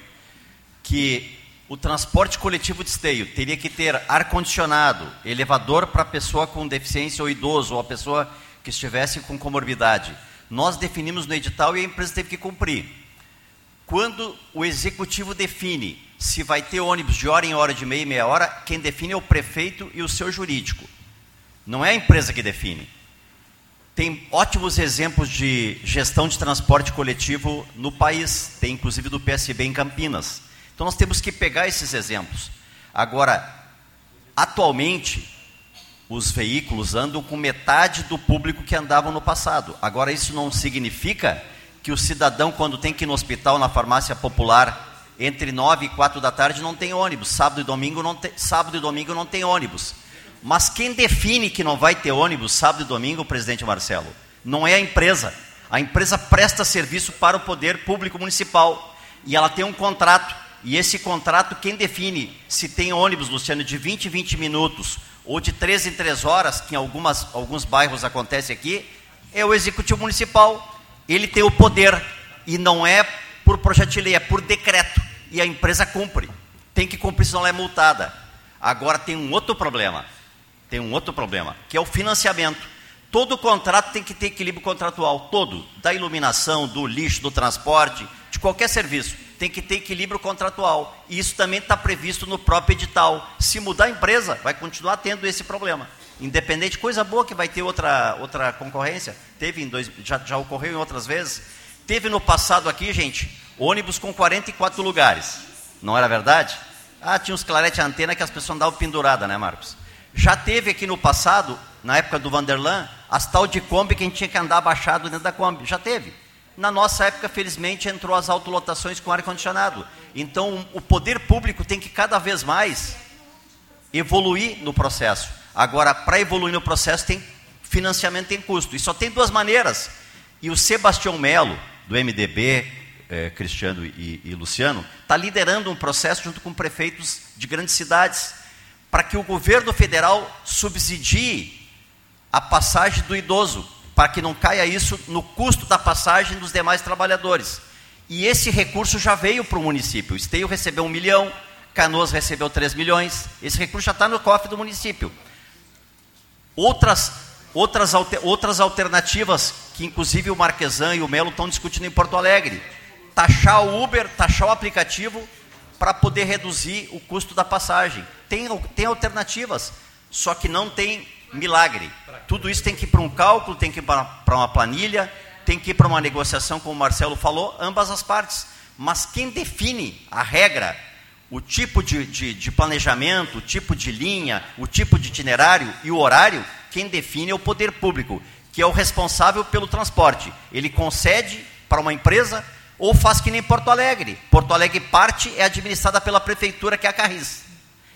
que o transporte coletivo de esteio teria que ter ar-condicionado, elevador para pessoa com deficiência ou idoso, ou a pessoa que estivesse com comorbidade. Nós definimos no edital e a empresa teve que cumprir. Quando o executivo define se vai ter ônibus de hora em hora, de meia em meia hora, quem define é o prefeito e o seu jurídico. Não é a empresa que define. Tem ótimos exemplos de gestão de transporte coletivo no país, tem inclusive do PSB em Campinas. Então nós temos que pegar esses exemplos. Agora, atualmente, os veículos andam com metade do público que andavam no passado. Agora, isso não significa que o cidadão, quando tem que ir no hospital, na farmácia popular, entre 9 e 4 da tarde, não tem ônibus. Sábado e domingo não tem, sábado e domingo não tem ônibus. Mas quem define que não vai ter ônibus sábado e domingo, presidente Marcelo, não é a empresa. A empresa presta serviço para o poder público municipal e ela tem um contrato. E esse contrato, quem define se tem ônibus, Luciano, de 20 em 20 minutos ou de 3 em 3 horas, que em algumas, alguns bairros acontece aqui, é o executivo municipal. Ele tem o poder e não é por projeto de lei, é por decreto. E a empresa cumpre. Tem que cumprir, senão ela é multada. Agora tem um outro problema. Tem um outro problema, que é o financiamento. Todo contrato tem que ter equilíbrio contratual, todo, da iluminação, do lixo, do transporte, de qualquer serviço, tem que ter equilíbrio contratual. E isso também está previsto no próprio edital. Se mudar a empresa, vai continuar tendo esse problema. Independente, coisa boa que vai ter outra, outra concorrência. Teve em dois, já, já ocorreu em outras vezes. Teve no passado aqui, gente, ônibus com 44 lugares. Não era verdade? Ah, tinha uns clarete antena que as pessoas andavam penduradas, né, Marcos? Já teve aqui no passado, na época do Vanderlan, as tal de Kombi que a gente tinha que andar abaixado dentro da Kombi. Já teve. Na nossa época, felizmente, entrou as autolotações com ar-condicionado. Então, o poder público tem que cada vez mais evoluir no processo. Agora, para evoluir no processo, tem financiamento tem custo. E só tem duas maneiras. E o Sebastião Melo, do MDB, eh, Cristiano e, e Luciano, está liderando um processo junto com prefeitos de grandes cidades para que o governo federal subsidie a passagem do idoso, para que não caia isso no custo da passagem dos demais trabalhadores. E esse recurso já veio para o município. Esteio recebeu um milhão, Canoas recebeu 3 milhões. Esse recurso já está no cofre do município. Outras, outras, outras alternativas, que inclusive o Marquesan e o Melo estão discutindo em Porto Alegre. Taxar o Uber, taxar o aplicativo para poder reduzir o custo da passagem. Tem, tem alternativas, só que não tem milagre. Tudo isso tem que ir para um cálculo, tem que ir para uma planilha, tem que ir para uma negociação, como o Marcelo falou, ambas as partes. Mas quem define a regra, o tipo de, de, de planejamento, o tipo de linha, o tipo de itinerário e o horário, quem define é o poder público, que é o responsável pelo transporte. Ele concede para uma empresa ou faz que nem Porto Alegre. Porto Alegre parte é administrada pela prefeitura, que é a Carris.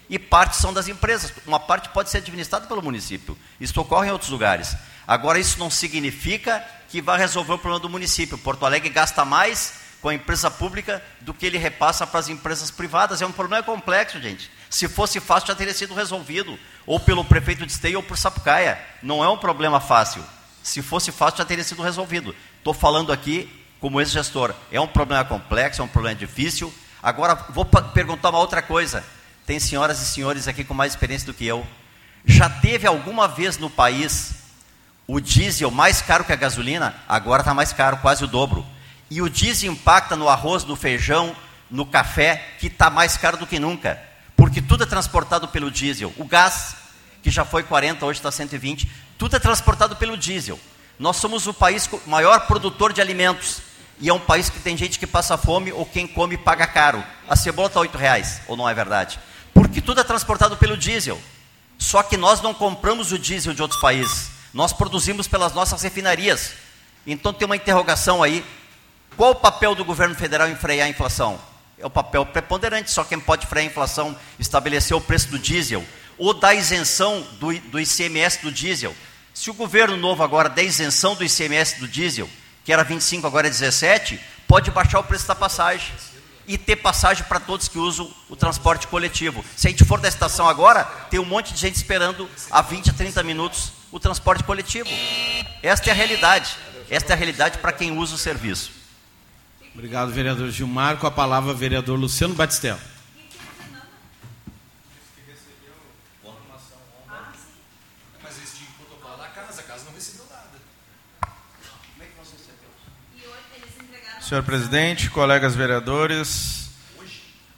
E parte são das empresas. Uma parte pode ser administrada pelo município. Isso ocorre em outros lugares. Agora, isso não significa que vai resolver o problema do município. Porto Alegre gasta mais com a empresa pública do que ele repassa para as empresas privadas. É um problema complexo, gente. Se fosse fácil, já teria sido resolvido. Ou pelo prefeito de Esteio ou por Sapucaia. Não é um problema fácil. Se fosse fácil, já teria sido resolvido. Estou falando aqui como ex-gestor. É um problema complexo, é um problema difícil. Agora, vou perguntar uma outra coisa. Tem senhoras e senhores aqui com mais experiência do que eu. Já teve alguma vez no país o diesel mais caro que a gasolina? Agora está mais caro, quase o dobro. E o diesel impacta no arroz, no feijão, no café, que está mais caro do que nunca. Porque tudo é transportado pelo diesel. O gás, que já foi 40, hoje está 120, tudo é transportado pelo diesel. Nós somos o país maior produtor de alimentos e é um país que tem gente que passa fome ou quem come paga caro. A cebola está oito reais, ou não é verdade? Porque tudo é transportado pelo diesel. Só que nós não compramos o diesel de outros países. Nós produzimos pelas nossas refinarias. Então tem uma interrogação aí. Qual o papel do governo federal em frear a inflação? É o papel preponderante, só quem pode frear a inflação, estabelecer o preço do diesel, ou dar isenção do, do ICMS do diesel. Se o governo novo agora der isenção do ICMS do diesel, que era 25, agora é 17, pode baixar o preço da passagem e ter passagem para todos que usam o transporte coletivo. Se a gente for da estação agora, tem um monte de gente esperando há 20 a 30 minutos o transporte coletivo. Esta é a realidade. Esta é a realidade para quem usa o serviço. Obrigado, vereador Gilmar. Com a palavra, vereador Luciano Batistella. Senhor presidente, colegas vereadores,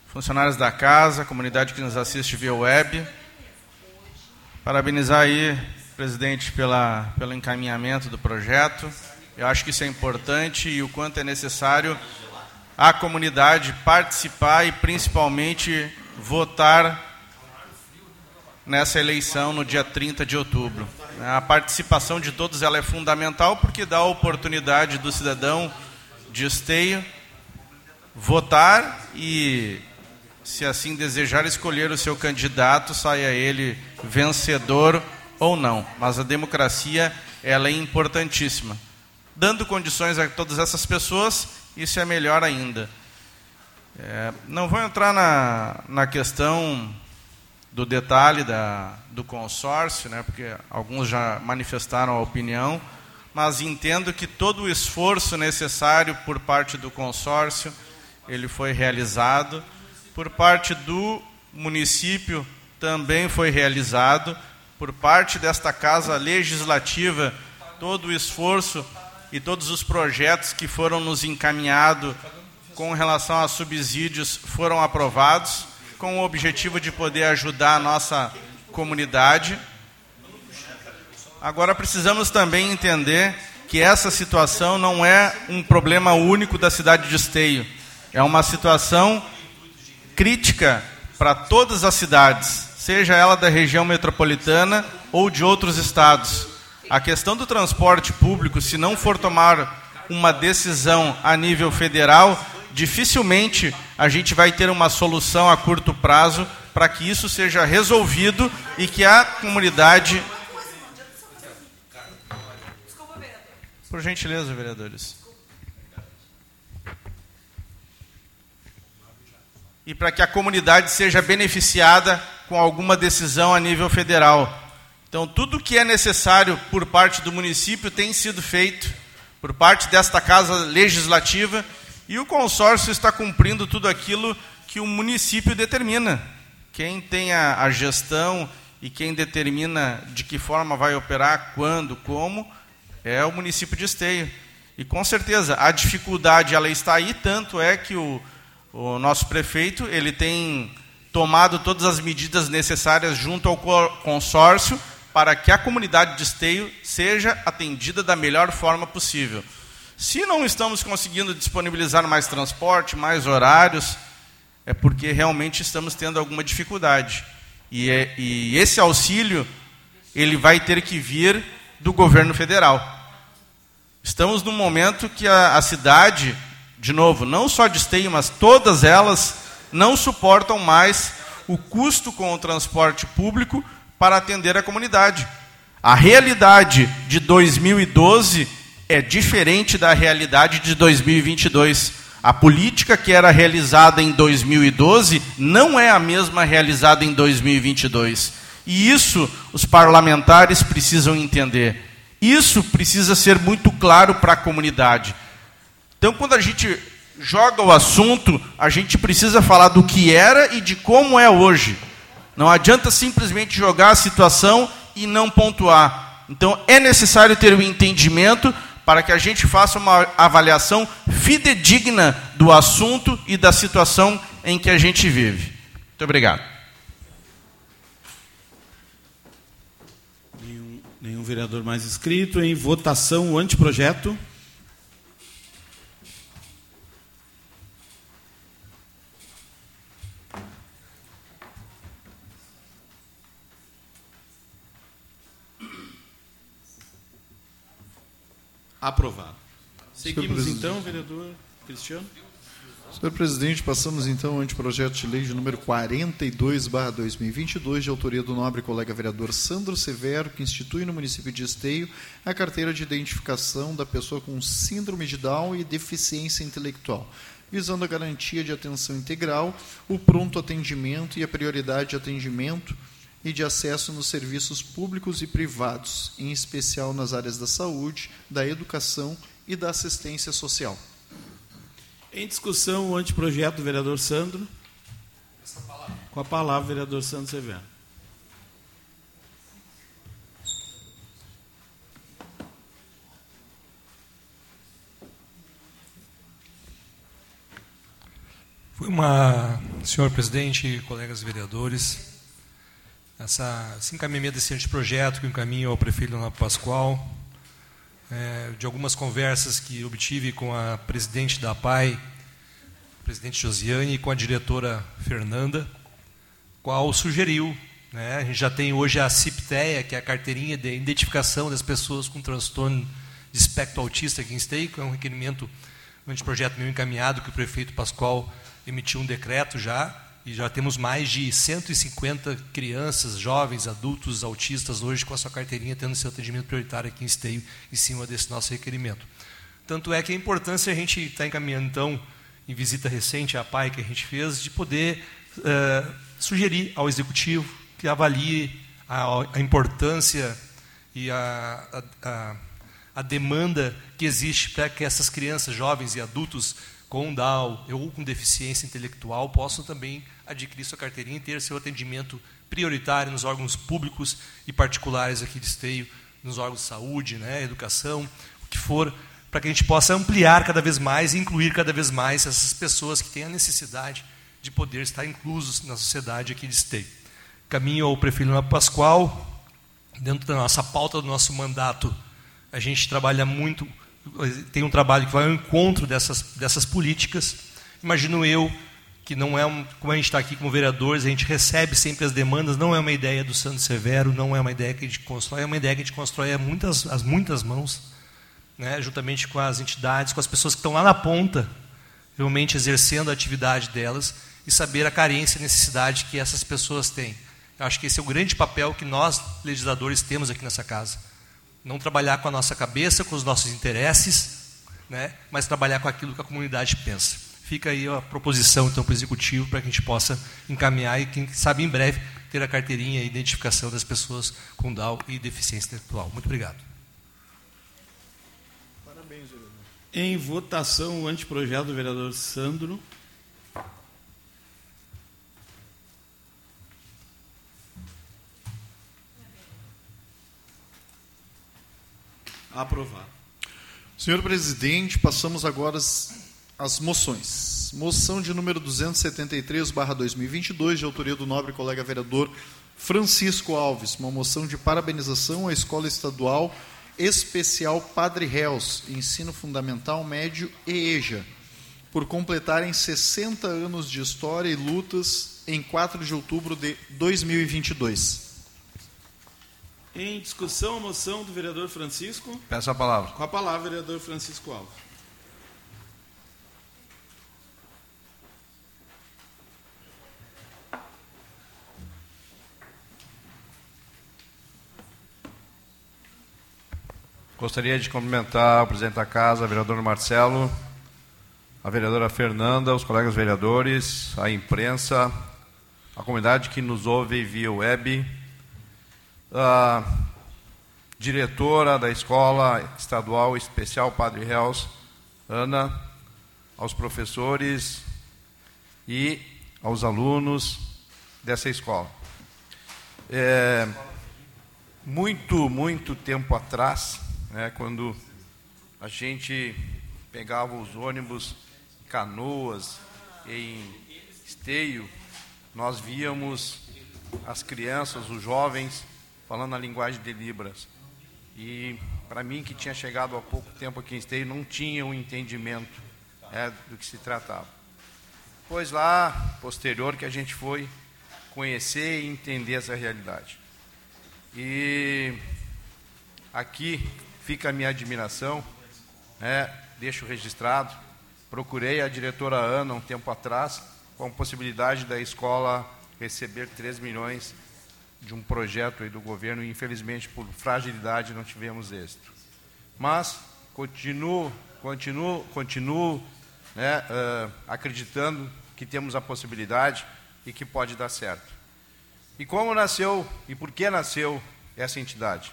funcionários da casa, comunidade que nos assiste via web. Parabenizar aí, presidente, pela, pelo encaminhamento do projeto. Eu acho que isso é importante e o quanto é necessário a comunidade participar e principalmente votar nessa eleição no dia 30 de outubro. A participação de todos ela é fundamental porque dá a oportunidade do cidadão de esteio, votar e, se assim desejar, escolher o seu candidato, saia ele vencedor ou não. Mas a democracia ela é importantíssima. Dando condições a todas essas pessoas, isso é melhor ainda. É, não vou entrar na, na questão do detalhe da, do consórcio, né, porque alguns já manifestaram a opinião mas entendo que todo o esforço necessário por parte do consórcio ele foi realizado, por parte do município também foi realizado, por parte desta casa legislativa, todo o esforço e todos os projetos que foram nos encaminhados com relação a subsídios foram aprovados, com o objetivo de poder ajudar a nossa comunidade. Agora precisamos também entender que essa situação não é um problema único da cidade de Esteio. É uma situação crítica para todas as cidades, seja ela da região metropolitana ou de outros estados. A questão do transporte público, se não for tomar uma decisão a nível federal, dificilmente a gente vai ter uma solução a curto prazo para que isso seja resolvido e que a comunidade. Por gentileza, vereadores. E para que a comunidade seja beneficiada com alguma decisão a nível federal. Então, tudo que é necessário por parte do município tem sido feito por parte desta casa legislativa e o consórcio está cumprindo tudo aquilo que o município determina. Quem tem a, a gestão e quem determina de que forma vai operar, quando, como, é o município de Esteio. E com certeza a dificuldade ela está aí, tanto é que o, o nosso prefeito ele tem tomado todas as medidas necessárias junto ao consórcio para que a comunidade de Esteio seja atendida da melhor forma possível. Se não estamos conseguindo disponibilizar mais transporte, mais horários, é porque realmente estamos tendo alguma dificuldade. E, é, e esse auxílio ele vai ter que vir do governo federal. Estamos num momento que a, a cidade, de novo, não só de Esteio, mas todas elas não suportam mais o custo com o transporte público para atender a comunidade. A realidade de 2012 é diferente da realidade de 2022. A política que era realizada em 2012 não é a mesma realizada em 2022. E isso os parlamentares precisam entender. Isso precisa ser muito claro para a comunidade. Então, quando a gente joga o assunto, a gente precisa falar do que era e de como é hoje. Não adianta simplesmente jogar a situação e não pontuar. Então é necessário ter o um entendimento para que a gente faça uma avaliação fidedigna do assunto e da situação em que a gente vive. Muito obrigado. Nenhum, vereador mais inscrito. Em votação, o anteprojeto. Aprovado. Seguimos então, vereador Cristiano. Senhor presidente, passamos então ao anteprojeto de lei de número 42/2022, de autoria do nobre colega vereador Sandro Severo, que institui no município de Esteio a carteira de identificação da pessoa com síndrome de Down e deficiência intelectual, visando a garantia de atenção integral, o pronto atendimento e a prioridade de atendimento e de acesso nos serviços públicos e privados, em especial nas áreas da saúde, da educação e da assistência social. Em discussão, o anteprojeto do vereador Sandro. Com a palavra, vereador Sandro Severo. Foi uma, senhor presidente, colegas vereadores, essa, esse encaminhamento desse anteprojeto que encaminho ao prefeito Leonardo Pascoal, é, de algumas conversas que obtive com a presidente da PAI, presidente Josiane, e com a diretora Fernanda, qual sugeriu, né, a gente já tem hoje a CIPTEA, que é a carteirinha de identificação das pessoas com transtorno de espectro autista aqui em Esteio, é um requerimento, um anteprojeto meio encaminhado, que o prefeito Pascoal emitiu um decreto já, e já temos mais de 150 crianças, jovens, adultos, autistas hoje com a sua carteirinha tendo seu atendimento prioritário aqui em Esteio, em cima desse nosso requerimento. Tanto é que a importância a gente está encaminhando, então, em visita recente à PAI que a gente fez, de poder uh, sugerir ao Executivo que avalie a, a importância e a, a, a demanda que existe para que essas crianças, jovens e adultos com Down ou com deficiência intelectual possam também adquirir sua carteirinha e ter seu atendimento prioritário nos órgãos públicos e particulares aqui de Esteio, nos órgãos de saúde, né, educação, o que for, para que a gente possa ampliar cada vez mais e incluir cada vez mais essas pessoas que têm a necessidade de poder estar inclusos na sociedade aqui de Esteio. Caminho ao prefeito Pascoal, dentro da nossa pauta do nosso mandato, a gente trabalha muito, tem um trabalho que vai ao encontro dessas, dessas políticas. Imagino eu que não é um, como a gente está aqui como vereadores, a gente recebe sempre as demandas, não é uma ideia do Santo Severo, não é uma ideia que a gente constrói, é uma ideia que a gente constrói a muitas, as muitas mãos, né, juntamente com as entidades, com as pessoas que estão lá na ponta, realmente exercendo a atividade delas e saber a carência e necessidade que essas pessoas têm. Eu acho que esse é o grande papel que nós, legisladores, temos aqui nessa casa. Não trabalhar com a nossa cabeça, com os nossos interesses, né, mas trabalhar com aquilo que a comunidade pensa. Fica aí a proposição então para o executivo para que a gente possa encaminhar e quem sabe em breve ter a carteirinha e identificação das pessoas com DAO e deficiência intelectual. Muito obrigado. Parabéns, vereador. Em votação, o anteprojeto do vereador Sandro. Aprovado. Senhor presidente, passamos agora às, às moções. Moção de número 273, barra 2022, de autoria do nobre colega vereador Francisco Alves. Uma moção de parabenização à Escola Estadual Especial Padre Reus, Ensino Fundamental Médio e EJA, por completarem 60 anos de história e lutas em 4 de outubro de 2022. Em discussão, a moção do vereador Francisco. Peço a palavra. Com a palavra, vereador Francisco Alves. Gostaria de cumprimentar o presidente da casa, o vereador Marcelo, a vereadora Fernanda, os colegas vereadores, a imprensa, a comunidade que nos ouve via web, a diretora da Escola Estadual Especial Padre Reus, Ana, aos professores e aos alunos dessa escola. É, muito, muito tempo atrás, né, quando a gente pegava os ônibus em canoas, em esteio, nós víamos as crianças, os jovens, falando a linguagem de Libras. E para mim, que tinha chegado há pouco tempo aqui em Esteio, não tinha um entendimento é, do que se tratava. Pois lá, posterior, que a gente foi conhecer e entender essa realidade. E aqui fica a minha admiração, né, deixo registrado. Procurei a diretora Ana um tempo atrás, com a possibilidade da escola receber 3 milhões de um projeto aí do governo e infelizmente por fragilidade não tivemos êxito. Mas continuo, continuo, continuo né, uh, acreditando que temos a possibilidade e que pode dar certo. E como nasceu e por que nasceu essa entidade?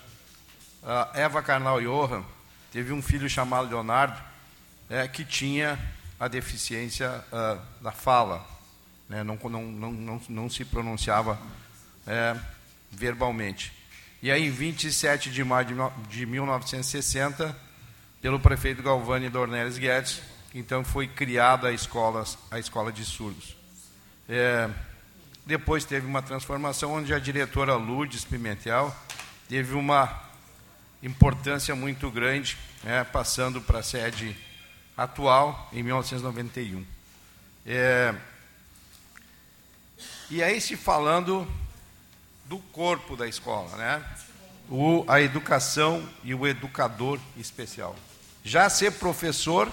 A Eva Karnal Johan teve um filho chamado Leonardo é, que tinha a deficiência uh, da fala, né, não, não, não, não, não se pronunciava é, verbalmente. E aí, em 27 de maio de 1960, pelo prefeito Galvani Dornelles Guedes, então foi criada a escola, a escola de surdos. É, depois teve uma transformação onde a diretora Lourdes Pimentel teve uma importância muito grande, né, passando para a sede atual em 1991. É, e aí se falando do corpo da escola, né? O, a educação e o educador especial. Já ser professor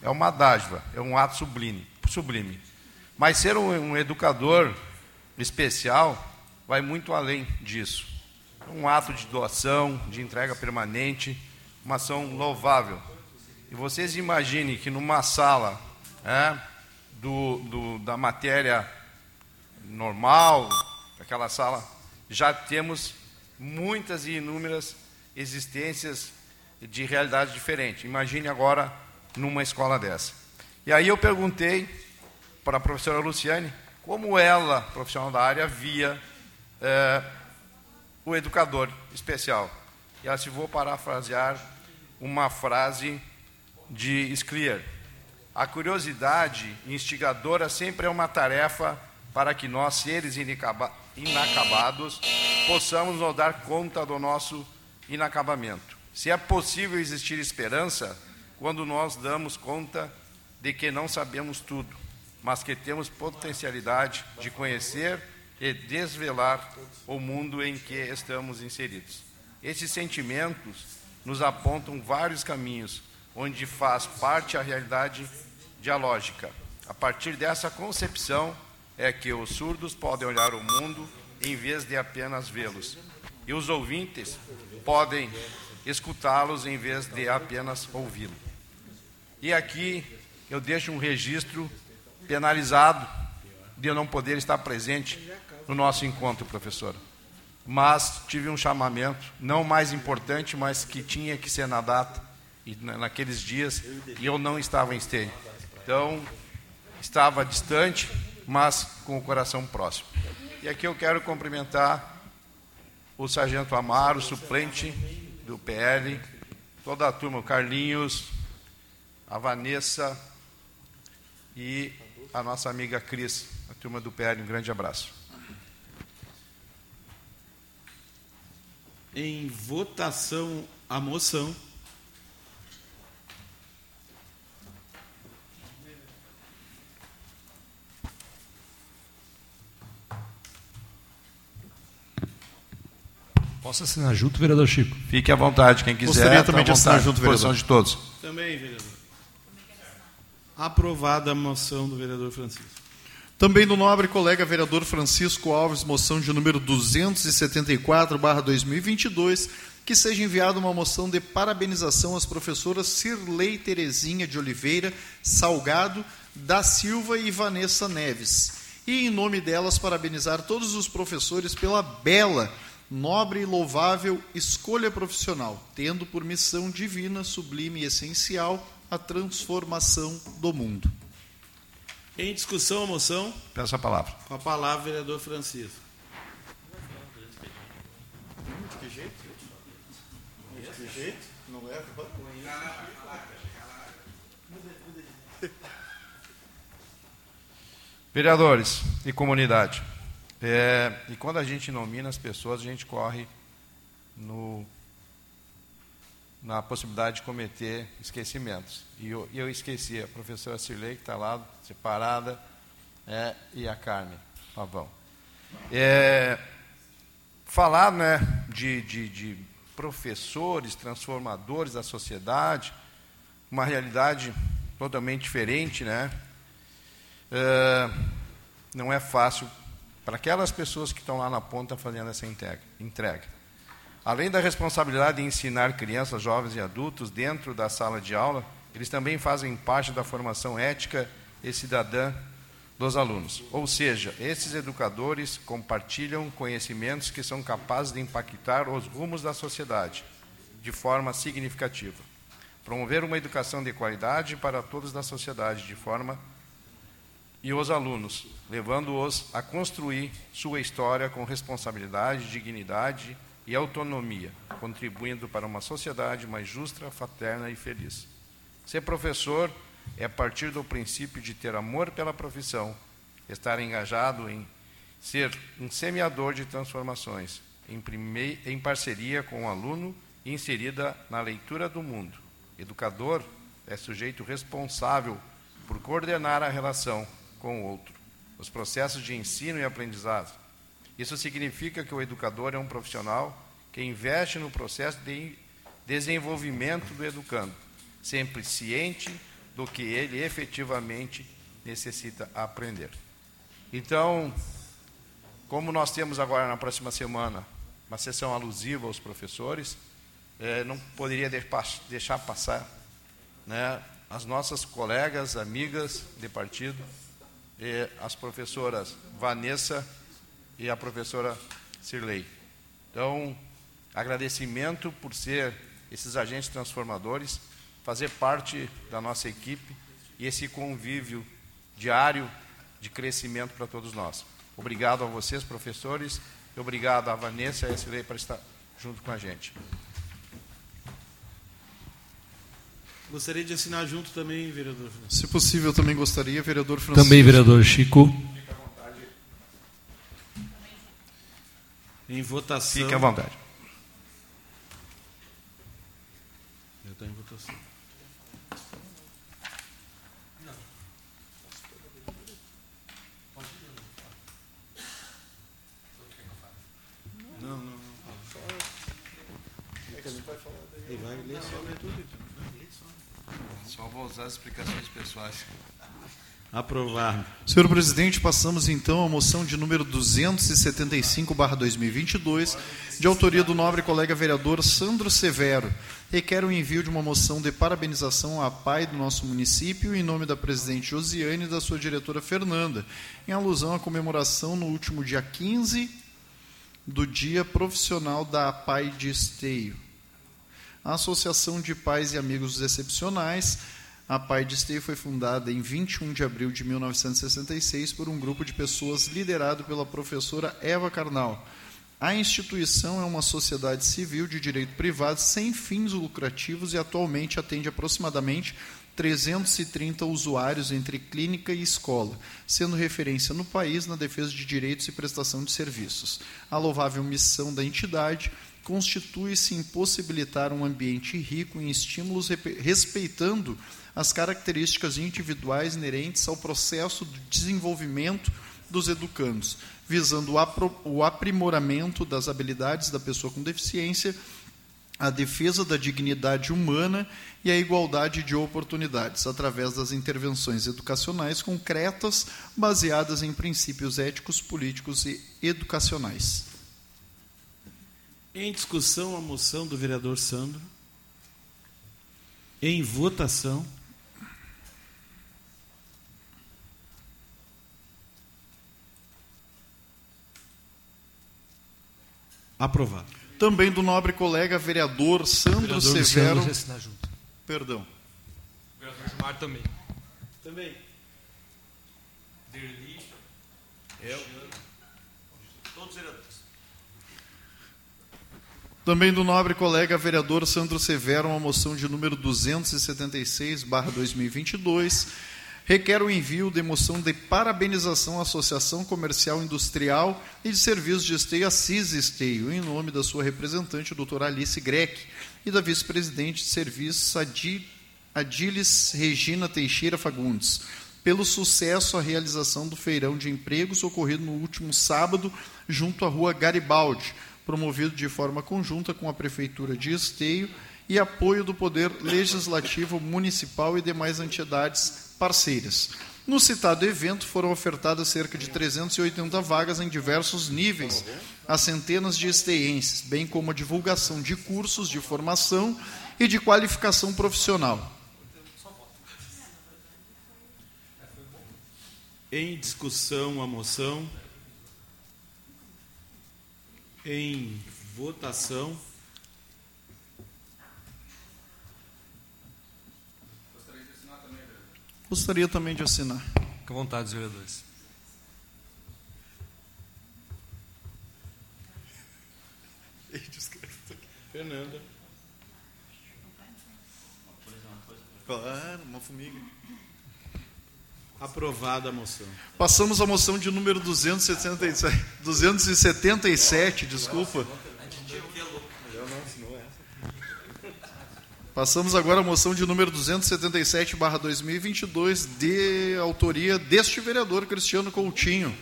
é uma dádiva, é um ato sublime, sublime. Mas ser um, um educador especial vai muito além disso. Um ato de doação, de entrega permanente, uma ação louvável. E vocês imaginem que numa sala é, do, do, da matéria normal, aquela sala já temos muitas e inúmeras existências de realidades diferentes. Imagine agora numa escola dessa. E aí eu perguntei para a professora Luciane como ela, profissional da área, via é, o educador especial. E ela se vou parafrasear uma frase de Sclier. A curiosidade instigadora sempre é uma tarefa para que nós, seres inacaba- inacabados, possamos nos dar conta do nosso inacabamento. Se é possível existir esperança quando nós damos conta de que não sabemos tudo, mas que temos potencialidade de conhecer e desvelar o mundo em que estamos inseridos. Esses sentimentos nos apontam vários caminhos, onde faz parte a realidade dialógica. A partir dessa concepção é que os surdos podem olhar o mundo em vez de apenas vê-los, e os ouvintes podem escutá-los em vez de apenas ouvi-lo. E aqui eu deixo um registro penalizado de eu não poder estar presente no nosso encontro, professor. Mas tive um chamamento, não mais importante, mas que tinha que ser na data, e na- naqueles dias, e eu não estava em esteio. Então, estava distante, mas com o coração próximo. E aqui eu quero cumprimentar o Sargento Amaro, suplente do PL, toda a turma, o Carlinhos, a Vanessa e a nossa amiga Cris, a turma do PL. Um grande abraço. Em votação a moção. Posso assinar junto, vereador Chico? Fique à vontade, quem quiser. Gostaria também tá de assinar junto, vereador. de todos. Também, vereador. Aprovada a moção do vereador Francisco. Também do nobre colega vereador Francisco Alves, moção de número 274/2022, que seja enviada uma moção de parabenização às professoras Cirlei Terezinha de Oliveira Salgado da Silva e Vanessa Neves. E em nome delas parabenizar todos os professores pela bela, nobre e louvável escolha profissional, tendo por missão divina, sublime e essencial a transformação do mundo. Em discussão a moção. Peço a palavra. Com a palavra, vereador Francisco. Que jeito? Que jeito? Não é? Vereadores e comunidade, é, e quando a gente nomina as pessoas, a gente corre no, na possibilidade de cometer esquecimentos. E eu, eu esqueci a professora Cirlei, que está lá, separada, é, e a Carmen Pavão. É, falar né, de, de, de professores, transformadores da sociedade, uma realidade totalmente diferente, né? É, não é fácil para aquelas pessoas que estão lá na ponta fazendo essa entrega. Além da responsabilidade de ensinar crianças, jovens e adultos dentro da sala de aula, eles também fazem parte da formação ética e cidadã dos alunos. Ou seja, esses educadores compartilham conhecimentos que são capazes de impactar os rumos da sociedade de forma significativa. Promover uma educação de qualidade para todos da sociedade de forma e os alunos, levando-os a construir sua história com responsabilidade, dignidade e autonomia, contribuindo para uma sociedade mais justa, fraterna e feliz. Ser professor é partir do princípio de ter amor pela profissão, estar engajado em ser um semeador de transformações, em, prime... em parceria com o aluno e inserida na leitura do mundo. Educador é sujeito responsável por coordenar a relação com o outro, os processos de ensino e aprendizado. Isso significa que o educador é um profissional que investe no processo de desenvolvimento do educando, sempre ciente do que ele efetivamente necessita aprender. Então, como nós temos agora na próxima semana uma sessão alusiva aos professores, eh, não poderia de- deixar passar né, as nossas colegas, amigas de partido, e as professoras Vanessa e a professora Cirlei. Então, agradecimento por ser esses agentes transformadores, fazer parte da nossa equipe e esse convívio diário de crescimento para todos nós. Obrigado a vocês, professores, e obrigado a Vanessa e a Cirlei por estar junto com a gente. Gostaria de assinar junto também, vereador. Se possível, eu também gostaria, vereador Francisco. Também, vereador Chico. Em votação. Fique à vontade. Já está em votação. Não, não, não. Ele vai ler só, ler tudo. Só. Só vou usar as explicações pessoais. Aprovado. Senhor presidente, passamos então à moção de número 275/2022, de autoria do nobre colega vereador Sandro Severo. Requer o envio de uma moção de parabenização à PAI do nosso município em nome da presidente Josiane e da sua diretora Fernanda, em alusão à comemoração no último dia 15 do Dia Profissional da PAI de Esteio. A Associação de Pais e Amigos Excepcionais a Pai de Esteio foi fundada em 21 de abril de 1966 por um grupo de pessoas liderado pela professora Eva Karnal. A instituição é uma sociedade civil de direito privado sem fins lucrativos e atualmente atende aproximadamente 330 usuários entre clínica e escola, sendo referência no país na defesa de direitos e prestação de serviços. A louvável missão da entidade constitui-se em possibilitar um ambiente rico em estímulos respeitando as características individuais inerentes ao processo de desenvolvimento dos educandos, visando o aprimoramento das habilidades da pessoa com deficiência, a defesa da dignidade humana e a igualdade de oportunidades, através das intervenções educacionais concretas baseadas em princípios éticos, políticos e educacionais. Em discussão, a moção do vereador Sandro. Em votação. Aprovado. Também do nobre colega vereador Sandro Vereador Severo. Luciano, junto. Perdão. Vereador Gilmar também. Também. Derli. Eu. Todos vereadores. Também do nobre colega vereador Sandro Severo, uma moção de número 276/2022, requer o envio de moção de parabenização à Associação Comercial Industrial e de Serviços de Esteio Assis Esteio, em nome da sua representante, doutora Alice Greck, e da vice-presidente de serviços Adi- Adilis Regina Teixeira Fagundes, pelo sucesso à realização do feirão de empregos ocorrido no último sábado junto à rua Garibaldi, promovido de forma conjunta com a Prefeitura de Esteio e apoio do Poder Legislativo Municipal e demais entidades parceiras. No citado evento foram ofertadas cerca de 380 vagas em diversos níveis a centenas de esteienses, bem como a divulgação de cursos de formação e de qualificação profissional. Em discussão, a moção. Em votação. Gostaria também de assinar. Fique à vontade, os vereadores. Fernanda. Claro, uma formiga. Aprovada a moção. Passamos à moção de número 277, 277 desculpa. Passamos agora à moção de número 277/2022 de autoria deste vereador Cristiano Coutinho.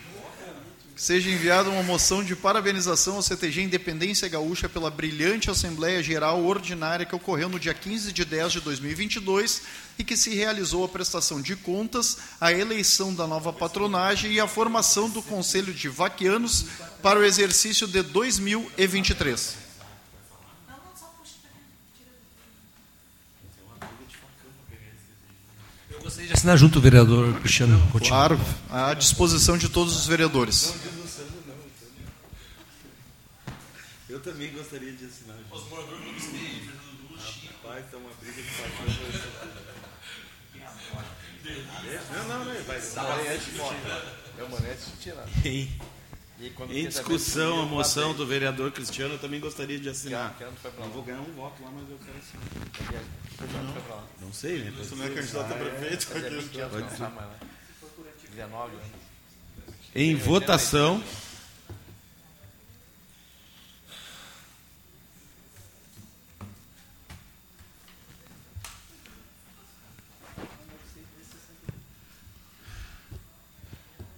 Seja enviada uma moção de parabenização ao CTG Independência Gaúcha pela brilhante Assembleia Geral Ordinária que ocorreu no dia 15 de 10 de 2022 e que se realizou a prestação de contas, a eleição da nova patronagem e a formação do Conselho de Vaquianos para o exercício de 2023. Gostaria de assinar junto o vereador Cristiano Coutinho. Claro, à disposição de todos os vereadores. Eu também gostaria de assinar. Os moradores do Esteio, Fernando Luz, Rapaz, tá uma briga de patrão. Não, não, não, vai. É o manete de tirar. Em E Em discussão, a moção do vereador Cristiano, eu também gostaria de assinar. Não vou ganhar um voto lá, mas eu quero assinar. Lá? Não sei, né? Você não é candidato a prefeito? Fazia 20 anos que Pode não mais, né? 19 anos. Em votação.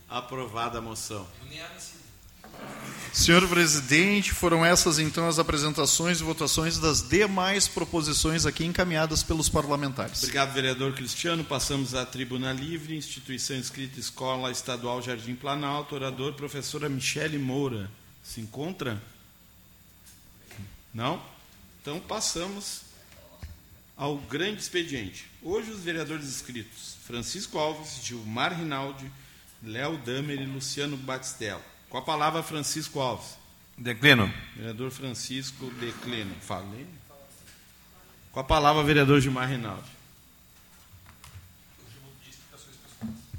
Aprovada a moção. Senhor presidente, foram essas então as apresentações e votações das demais proposições aqui encaminhadas pelos parlamentares. Obrigado, vereador Cristiano. Passamos à tribuna livre, instituição inscrita Escola Estadual Jardim Planalto, orador professora Michele Moura. Se encontra? Não? Então passamos ao grande expediente. Hoje os vereadores inscritos, Francisco Alves, Gilmar Rinaldi, Léo Damer e Luciano Batistella. Com a palavra, Francisco Alves. Declino. Vereador Francisco Declino. Falei? Com a palavra, vereador Gilmar Rinaldi.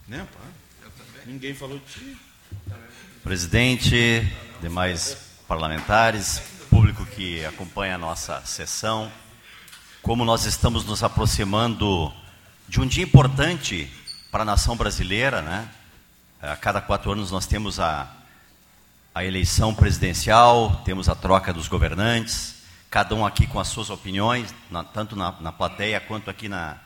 Né? Ninguém falou de ti. Presidente, demais parlamentares, público que acompanha a nossa sessão, como nós estamos nos aproximando de um dia importante para a nação brasileira, né? A cada quatro anos nós temos a, a eleição presidencial, temos a troca dos governantes, cada um aqui com as suas opiniões, na- tanto na, na plateia quanto aqui na,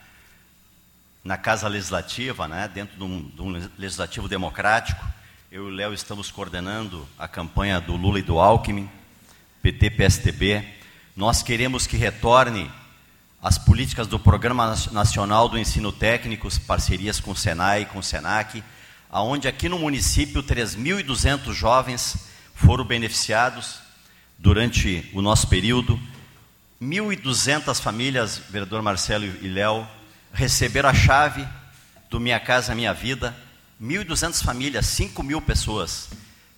na Casa Legislativa, né, dentro de um, de um legislativo democrático. Eu e o Léo estamos coordenando a campanha do Lula e do Alckmin, PT, PSDB. Nós queremos que retorne as políticas do Programa Nacional do Ensino Técnico, parcerias com o Senai com o Senac, aonde aqui no município 3.200 jovens foram beneficiados durante o nosso período. 1.200 famílias, vereador Marcelo e Léo, receberam a chave do Minha Casa Minha Vida. 1.200 famílias, 5 mil pessoas.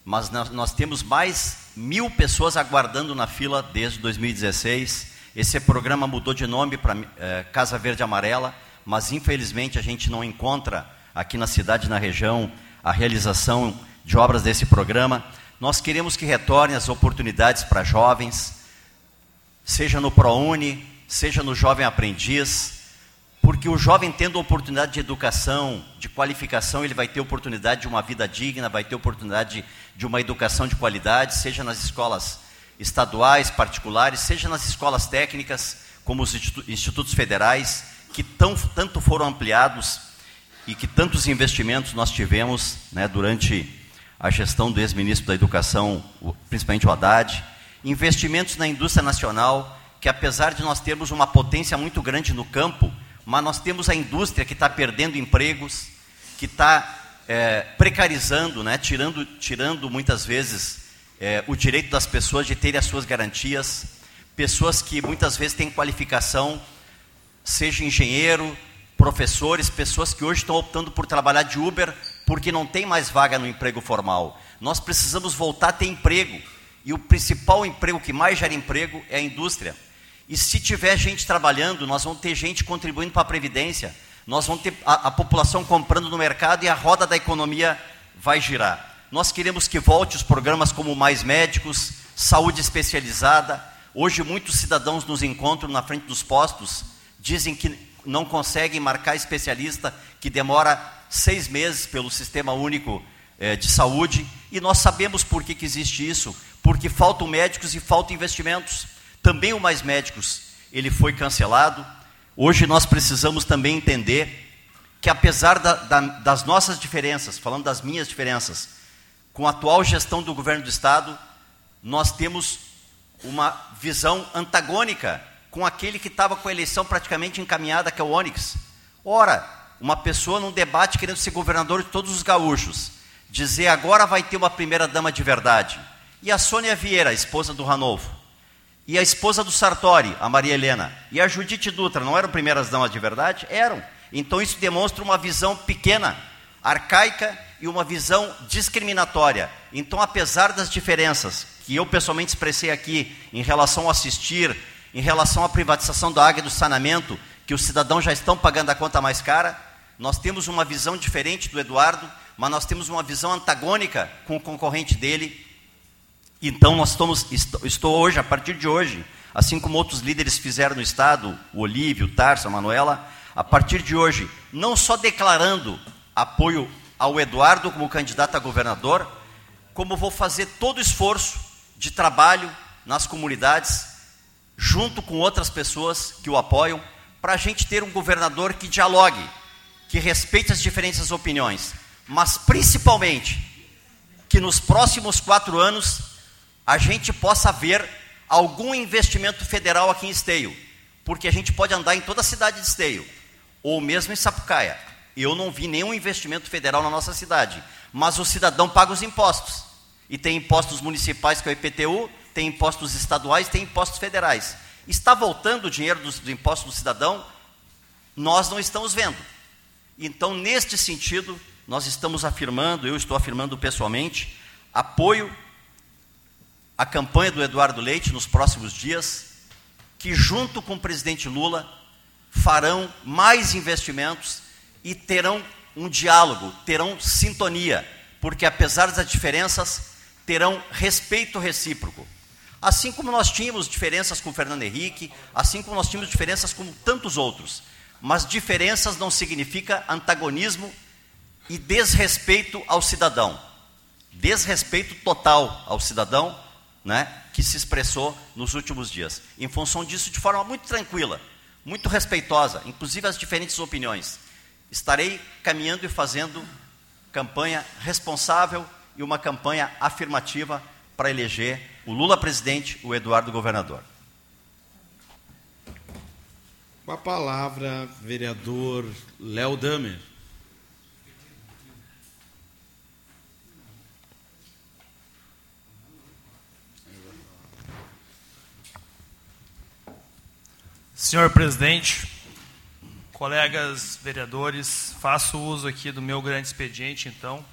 Mas nós, temos mais mil pessoas aguardando na fila desde 2016. Esse programa mudou de nome para eh, Casa Verde Amarela, mas infelizmente a gente não encontra aqui na cidade e na região a realização de obras desse programa. Nós queremos que retornem as oportunidades para jovens, seja no ProUni, seja no Jovem Aprendiz, porque o jovem tendo oportunidade de educação, de qualificação, ele vai ter oportunidade de uma vida digna, vai ter oportunidade de uma educação de qualidade, seja nas escolas estaduais, particulares, seja nas escolas técnicas, como os institu- institutos federais, que tão, tanto foram ampliados e que tantos investimentos nós tivemos né, durante a gestão do ex-ministro da Educação, principalmente o Haddad, investimentos na indústria nacional, que apesar de nós termos uma potência muito grande no campo, mas nós temos a indústria que está perdendo empregos, que está é, precarizando, né, tirando, tirando muitas vezes é, o direito das pessoas de terem as suas garantias, pessoas que muitas vezes têm qualificação, seja engenheiro, professores, pessoas que hoje estão optando por trabalhar de Uber porque não tem mais vaga no emprego formal. Nós precisamos voltar a ter emprego. E o principal emprego que mais gera emprego é a indústria. E se tiver gente trabalhando, nós vamos ter gente contribuindo para a Previdência, nós vamos ter a, a população comprando no mercado e a roda da economia vai girar. Nós queremos que volte os programas como Mais Médicos, Saúde Especializada. Hoje, muitos cidadãos nos encontram na frente dos postos, dizem que não conseguem marcar especialista, que demora seis meses pelo Sistema Único eh, de Saúde, e nós sabemos por que, que existe isso, porque faltam médicos e faltam investimentos. Também o Mais Médicos, ele foi cancelado. Hoje nós precisamos também entender que apesar da, da, das nossas diferenças, falando das minhas diferenças, com a atual gestão do governo do Estado, nós temos uma visão antagônica com aquele que estava com a eleição praticamente encaminhada, que é o Onyx. Ora, uma pessoa num debate querendo ser governador de todos os gaúchos, dizer agora vai ter uma primeira dama de verdade. E a Sônia Vieira, esposa do Ranovo, e a esposa do Sartori, a Maria Helena, e a Judite Dutra, não eram primeiras damas de verdade? Eram. Então isso demonstra uma visão pequena, arcaica e uma visão discriminatória. Então, apesar das diferenças que eu pessoalmente expressei aqui em relação ao assistir, em relação à privatização da água e do saneamento, que os cidadãos já estão pagando a conta mais cara, nós temos uma visão diferente do Eduardo, mas nós temos uma visão antagônica com o concorrente dele. Então nós estamos, estou hoje, a partir de hoje, assim como outros líderes fizeram no Estado, o Olívio, o Tarso, a Manuela, a partir de hoje, não só declarando apoio ao Eduardo como candidato a governador, como vou fazer todo o esforço de trabalho nas comunidades, junto com outras pessoas que o apoiam, para a gente ter um governador que dialogue, que respeite as diferentes opiniões, mas principalmente que nos próximos quatro anos a gente possa ver algum investimento federal aqui em Esteio, porque a gente pode andar em toda a cidade de Esteio, ou mesmo em Sapucaia. Eu não vi nenhum investimento federal na nossa cidade, mas o cidadão paga os impostos. E tem impostos municipais, que é o IPTU, tem impostos estaduais, tem impostos federais. Está voltando o dinheiro do, do imposto do cidadão? Nós não estamos vendo. Então, neste sentido, nós estamos afirmando, eu estou afirmando pessoalmente, apoio à campanha do Eduardo Leite nos próximos dias, que junto com o presidente Lula farão mais investimentos e terão um diálogo, terão sintonia, porque apesar das diferenças, terão respeito recíproco. Assim como nós tínhamos diferenças com Fernando Henrique, assim como nós tínhamos diferenças com tantos outros. Mas diferenças não significa antagonismo e desrespeito ao cidadão. Desrespeito total ao cidadão, né, que se expressou nos últimos dias. Em função disso, de forma muito tranquila, muito respeitosa, inclusive as diferentes opiniões. Estarei caminhando e fazendo campanha responsável e uma campanha afirmativa para eleger o Lula presidente, o Eduardo governador. Com a palavra, vereador Léo Damer. Senhor presidente, colegas vereadores, faço uso aqui do meu grande expediente, então.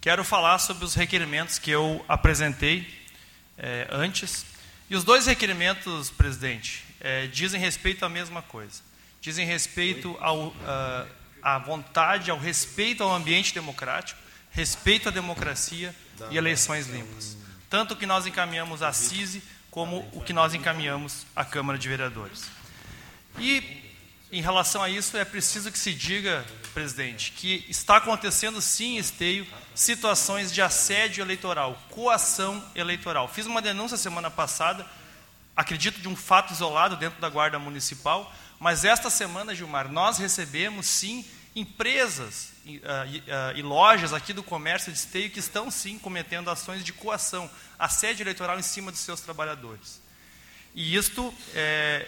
Quero falar sobre os requerimentos que eu apresentei é, antes. E os dois requerimentos, presidente, é, dizem respeito à mesma coisa. Dizem respeito ao, uh, à vontade, ao respeito ao ambiente democrático, respeito à democracia e eleições limpas. Tanto o que nós encaminhamos à CISI, como o que nós encaminhamos à Câmara de Vereadores. E, em relação a isso, é preciso que se diga, presidente, que está acontecendo sim, Esteio, situações de assédio eleitoral, coação eleitoral. Fiz uma denúncia semana passada, acredito de um fato isolado dentro da Guarda Municipal, mas esta semana, Gilmar, nós recebemos sim empresas e, uh, uh, e, lojas aqui do comércio de esteio que estão sim cometendo ações de coação, assédio eleitoral em cima dos seus trabalhadores. E isto é,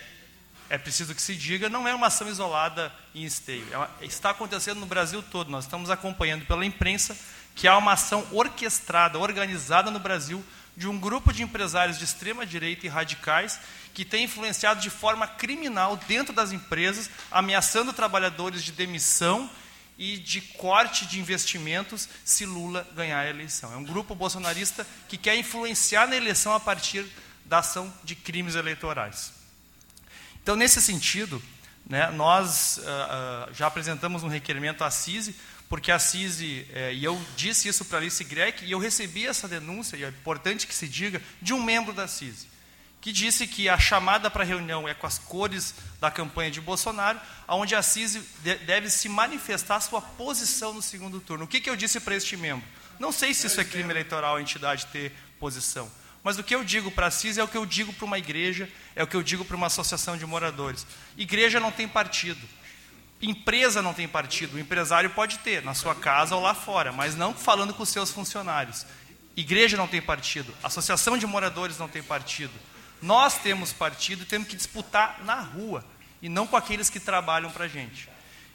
é preciso que se diga, não é uma ação isolada em esteio. É uma, está acontecendo no Brasil todo. Nós estamos acompanhando pela imprensa que há uma ação orquestrada, organizada no Brasil, de um grupo de empresários de extrema direita e radicais que tem influenciado de forma criminal dentro das empresas, ameaçando trabalhadores de demissão e de corte de investimentos se Lula ganhar a eleição. É um grupo bolsonarista que quer influenciar na eleição a partir da ação de crimes eleitorais. Então, nesse sentido, né, nós uh, uh, já apresentamos um requerimento à CISI, porque a CISI, eh, e eu disse isso para a Alice Grec, e eu recebi essa denúncia, e é importante que se diga, de um membro da CISI, que disse que a chamada para reunião é com as cores da campanha de Bolsonaro, onde a CISI de, deve se manifestar sua posição no segundo turno. O que, que eu disse para este membro? Não sei se isso é crime eleitoral, a entidade ter posição. Mas o que eu digo para a CIS é o que eu digo para uma igreja, é o que eu digo para uma associação de moradores. Igreja não tem partido. Empresa não tem partido. O empresário pode ter, na sua casa ou lá fora, mas não falando com os seus funcionários. Igreja não tem partido. Associação de moradores não tem partido. Nós temos partido e temos que disputar na rua e não com aqueles que trabalham para a gente.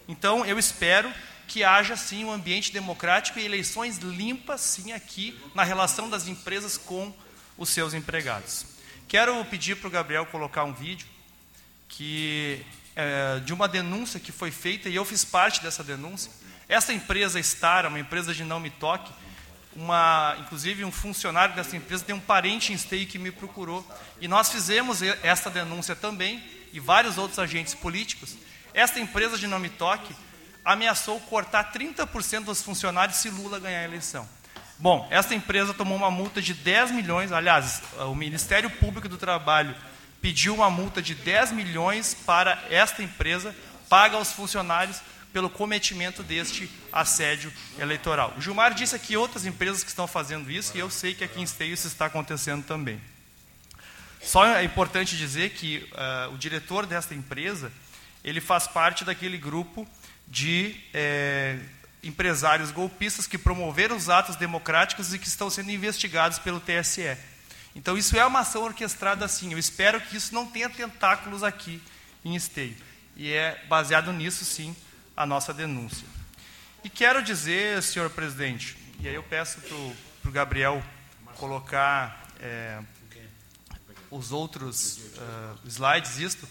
Então, eu espero que haja sim um ambiente democrático e eleições limpas sim aqui na relação das empresas com os seus empregados. Quero pedir para o Gabriel colocar um vídeo que é, de uma denúncia que foi feita e eu fiz parte dessa denúncia. Essa empresa Star, uma empresa de não me toque, uma, inclusive um funcionário dessa empresa tem um parente em Esteio que me procurou e nós fizemos essa denúncia também e vários outros agentes políticos. Esta empresa de não me toque ameaçou cortar 30% dos funcionários se Lula ganhar a eleição. Bom, essa empresa tomou uma multa de 10 milhões, aliás, o Ministério Público do Trabalho pediu uma multa de 10 milhões para esta empresa, paga aos funcionários pelo cometimento deste assédio eleitoral. O Gilmar disse aqui outras empresas que estão fazendo isso, e eu sei que aqui em Esteio isso está acontecendo também. Só é importante dizer que uh, o diretor desta empresa, ele faz parte daquele grupo de é, empresários golpistas que promoveram os atos democráticos e que estão sendo investigados pelo TSE. Então, isso é uma ação orquestrada assim. Eu espero que isso não tenha tentáculos aqui em Esteio. E é baseado nisso, sim, a nossa denúncia. E quero dizer, senhor presidente, e aí eu peço para o Gabriel colocar é, os outros uh, slides, isto,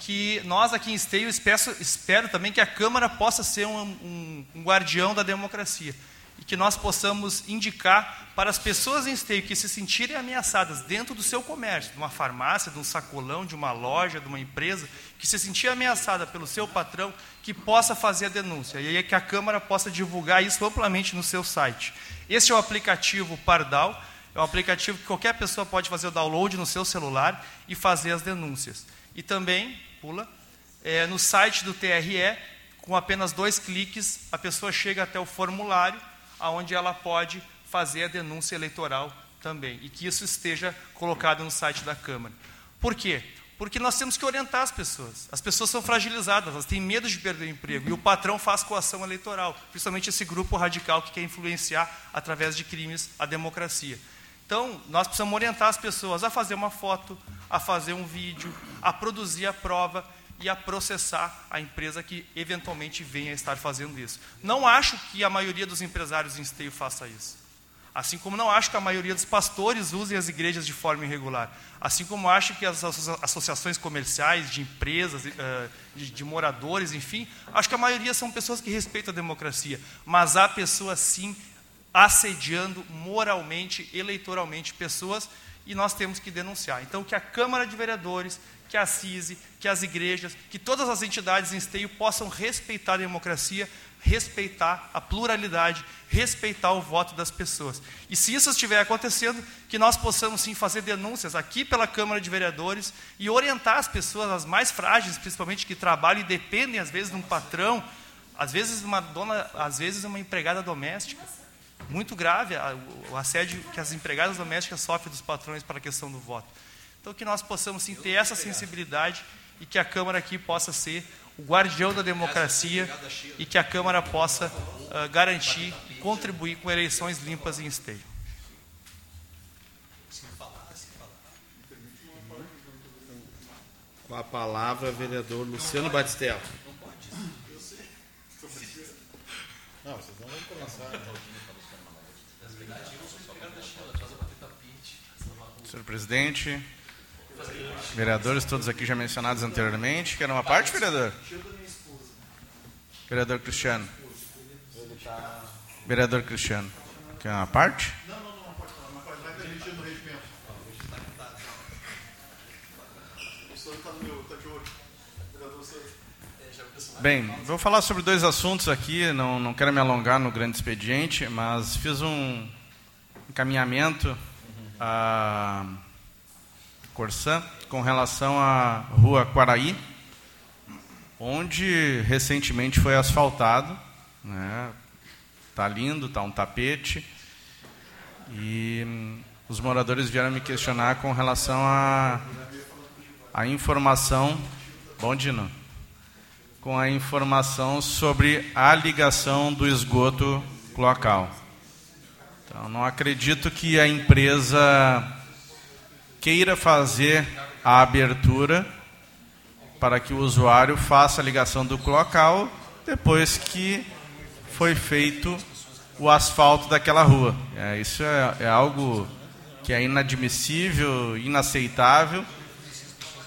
que nós aqui em Esteio espero, espero também que a Câmara possa ser um, um, um, guardião da democracia e que nós possamos indicar para as pessoas em Esteio que se sentirem ameaçadas dentro do seu comércio, de uma farmácia, de um sacolão, de uma loja, de uma empresa, que se sentir ameaçada pelo seu patrão, que possa fazer a denúncia e aí que a Câmara possa divulgar isso amplamente no seu site. Este é o aplicativo Pardal, é um aplicativo que qualquer pessoa pode fazer o download no seu celular e fazer as denúncias. E também, pula, é, no site do TRE, com apenas dois cliques, a pessoa chega até o formulário, onde ela pode fazer a denúncia eleitoral também. E que isso esteja colocado no site da Câmara. Por quê? Porque nós temos que orientar as pessoas. As pessoas são fragilizadas, elas têm medo de perder o emprego. E o patrão faz coação eleitoral, principalmente esse grupo radical que quer influenciar, através de crimes, a democracia. Então, nós precisamos orientar as pessoas a fazer uma foto, a fazer um vídeo, a produzir a prova e a processar a empresa que eventualmente venha a estar fazendo isso. Não acho que a maioria dos empresários em esteio faça isso. Assim como não acho que a maioria dos pastores usem as igrejas de forma irregular. Assim como acho que as associações comerciais, de empresas, eh, de moradores, enfim, acho que a maioria são pessoas que respeitam a democracia. Mas há pessoas, sim, assediando moralmente, eleitoralmente pessoas e nós temos que denunciar. Então, que a Câmara de Vereadores, que a CISI, que as igrejas, que todas as entidades em esteio possam respeitar a democracia, respeitar a pluralidade, respeitar o voto das pessoas. E se isso estiver acontecendo, que nós possamos sim fazer denúncias aqui pela Câmara de Vereadores e orientar as pessoas, as mais frágeis, principalmente que trabalham e dependem às vezes de um patrão, às vezes uma dona, às vezes uma empregada doméstica muito grave o assédio que as empregadas domésticas sofrem dos patrões para a questão do voto. Então, que nós possamos sim ter essa sensibilidade e que a Câmara aqui possa ser o guardião da democracia e que a Câmara possa uh, garantir e contribuir com eleições limpas em esteio. Com a palavra, vereador Luciano Batistella. Não, vocês não vão começar. Senhor presidente, vereadores, todos aqui já mencionados anteriormente. Quer uma parte, vereador? Vereador Cristiano. Vereador Cristiano. Quer uma parte? Não, não, não, pode. Uma parte vai permitir no regimento. O senhor está no meu, está de olho. Bem, vou falar sobre dois assuntos aqui, não, não quero me alongar no grande expediente, mas fiz um encaminhamento a Corsã com relação à rua Quaraí, onde recentemente foi asfaltado. Né? Tá lindo, tá um tapete. E os moradores vieram me questionar com relação à a, a informação. Bom, Dino. Com a informação sobre a ligação do esgoto local. Então, não acredito que a empresa queira fazer a abertura para que o usuário faça a ligação do local depois que foi feito o asfalto daquela rua. É, isso é, é algo que é inadmissível, inaceitável.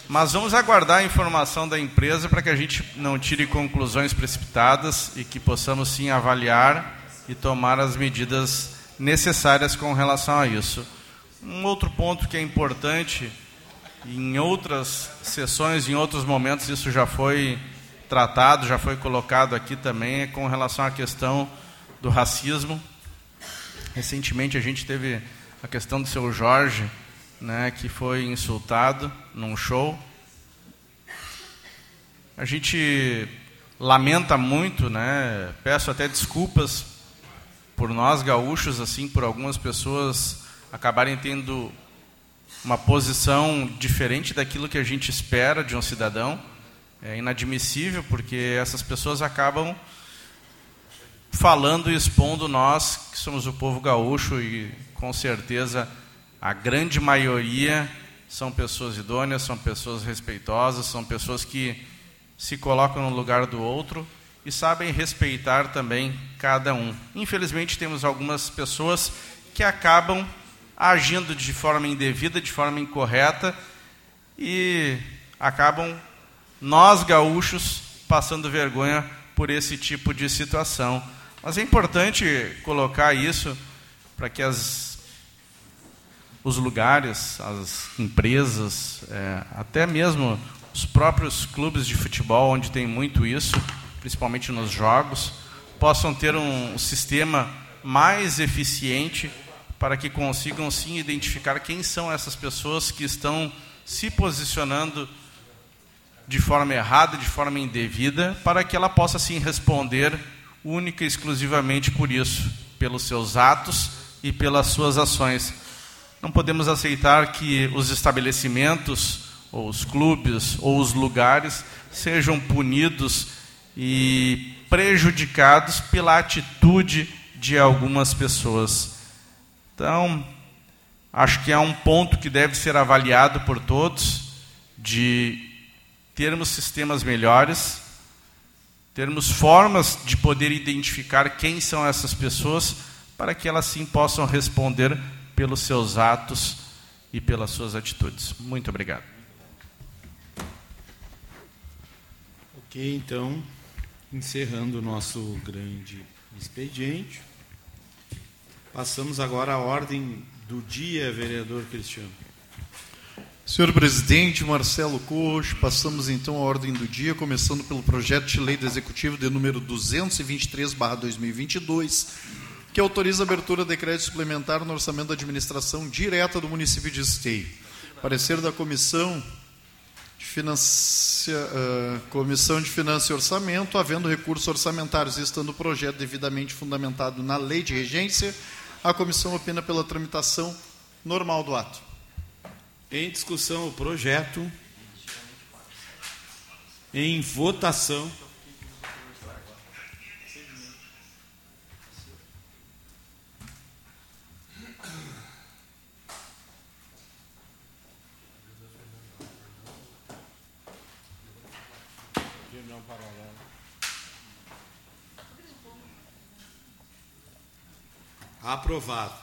Mas vamos aguardar a informação da empresa para que a gente não tire conclusões precipitadas e que possamos sim avaliar e tomar as medidas necessárias com relação a isso. Um outro ponto que é importante, em outras sessões, em outros momentos, isso já foi tratado, já foi colocado aqui também, é com relação à questão do racismo. Recentemente a gente teve a questão do seu Jorge, né, que foi insultado num show. A gente lamenta muito, né? Peço até desculpas por nós gaúchos, assim, por algumas pessoas acabarem tendo uma posição diferente daquilo que a gente espera de um cidadão. É inadmissível, porque essas pessoas acabam falando e expondo nós, que somos o povo gaúcho, e com certeza a grande maioria são pessoas idôneas, são pessoas respeitosas, são pessoas que se colocam no lugar do outro e sabem respeitar também cada um. Infelizmente, temos algumas pessoas que acabam agindo de forma indevida, de forma incorreta e acabam nós gaúchos passando vergonha por esse tipo de situação. Mas é importante colocar isso para que as, os lugares, as empresas, é, até mesmo os próprios clubes de futebol, onde tem muito isso, principalmente nos jogos, possam ter um sistema mais eficiente para que consigam sim identificar quem são essas pessoas que estão se posicionando de forma errada, de forma indevida, para que ela possa sim responder única e exclusivamente por isso, pelos seus atos e pelas suas ações. Não podemos aceitar que os estabelecimentos, ou os clubes, ou os lugares sejam punidos e prejudicados pela atitude de algumas pessoas. Então, acho que é um ponto que deve ser avaliado por todos de termos sistemas melhores, termos formas de poder identificar quem são essas pessoas para que elas sim possam responder pelos seus atos e pelas suas atitudes. Muito obrigado. Ok, então, encerrando o nosso grande expediente, passamos agora à ordem do dia, vereador Cristiano. Senhor presidente, Marcelo Coach, passamos então à ordem do dia, começando pelo projeto de lei do Executivo de número 223/2022, que autoriza a abertura de crédito suplementar no orçamento da administração direta do município de Esteio. Parecer da comissão de Finança, uh, Comissão de Finanças e Orçamento, havendo recursos orçamentários e estando o projeto devidamente fundamentado na lei de regência, a comissão opina pela tramitação normal do ato. Em discussão o projeto. Em votação. Aprovado.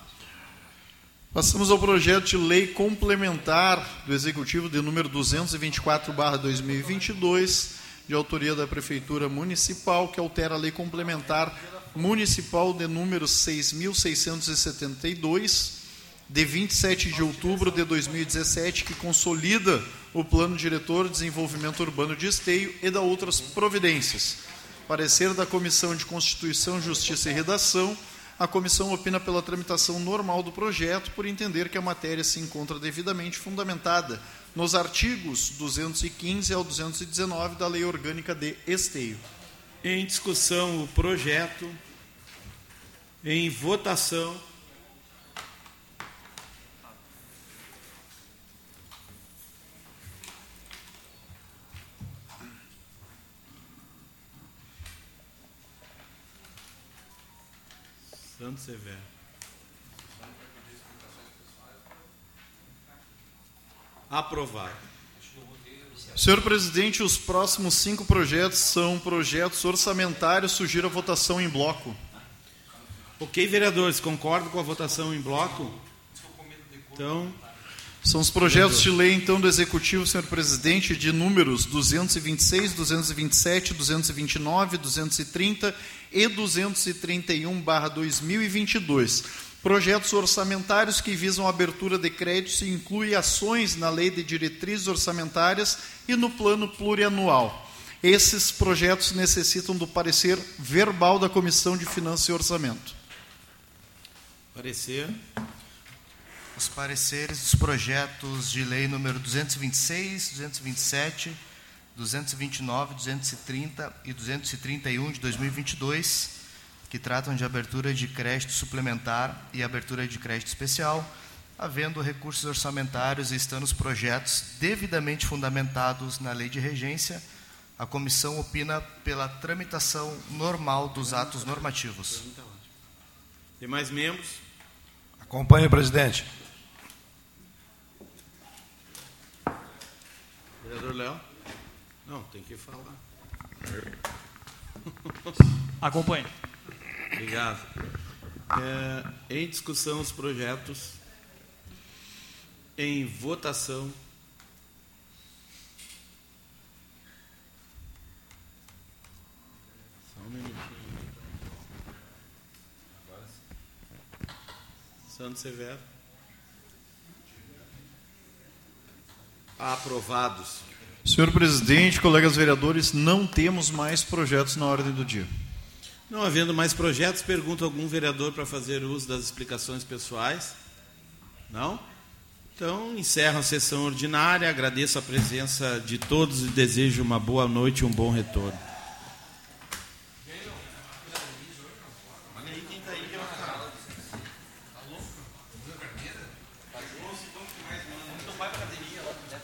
Passamos ao projeto de lei complementar do Executivo de número 224/2022, de autoria da Prefeitura Municipal, que altera a lei complementar municipal de número 6672 de 27 de outubro de 2017, que consolida o Plano Diretor de Desenvolvimento Urbano de Esteio e da outras providências. Parecer da Comissão de Constituição, Justiça e Redação a comissão opina pela tramitação normal do projeto, por entender que a matéria se encontra devidamente fundamentada nos artigos 215 ao 219 da Lei Orgânica de Esteio. Em discussão o projeto. Em votação. Severo. Aprovado. Senhor presidente, os próximos cinco projetos são projetos orçamentários. Sugiro a votação em bloco. Ok, vereadores, concordam com a votação em bloco? Então. São os projetos de lei, então, do Executivo, senhor presidente, de números 226, 227, 229, 230 e 231/2022. Projetos orçamentários que visam a abertura de créditos e incluem ações na Lei de Diretrizes Orçamentárias e no Plano Plurianual. Esses projetos necessitam do parecer verbal da Comissão de Finanças e Orçamento. Parecer. Os pareceres dos projetos de lei número 226, 227, 229, 230 e 231 de 2022, que tratam de abertura de crédito suplementar e abertura de crédito especial, havendo recursos orçamentários e estando os projetos devidamente fundamentados na lei de regência, a comissão opina pela tramitação normal dos atos normativos. Tem mais membros? Acompanhe, presidente. Vereador Léo? Não, tem que falar. Acompanhe. Obrigado. É, em discussão os projetos. Em votação. Só um minutinho. Santos Severo. Aprovados. Senhor presidente, colegas vereadores, não temos mais projetos na ordem do dia. Não havendo mais projetos, pergunto a algum vereador para fazer uso das explicações pessoais? Não? Então, encerro a sessão ordinária, agradeço a presença de todos e desejo uma boa noite e um bom retorno.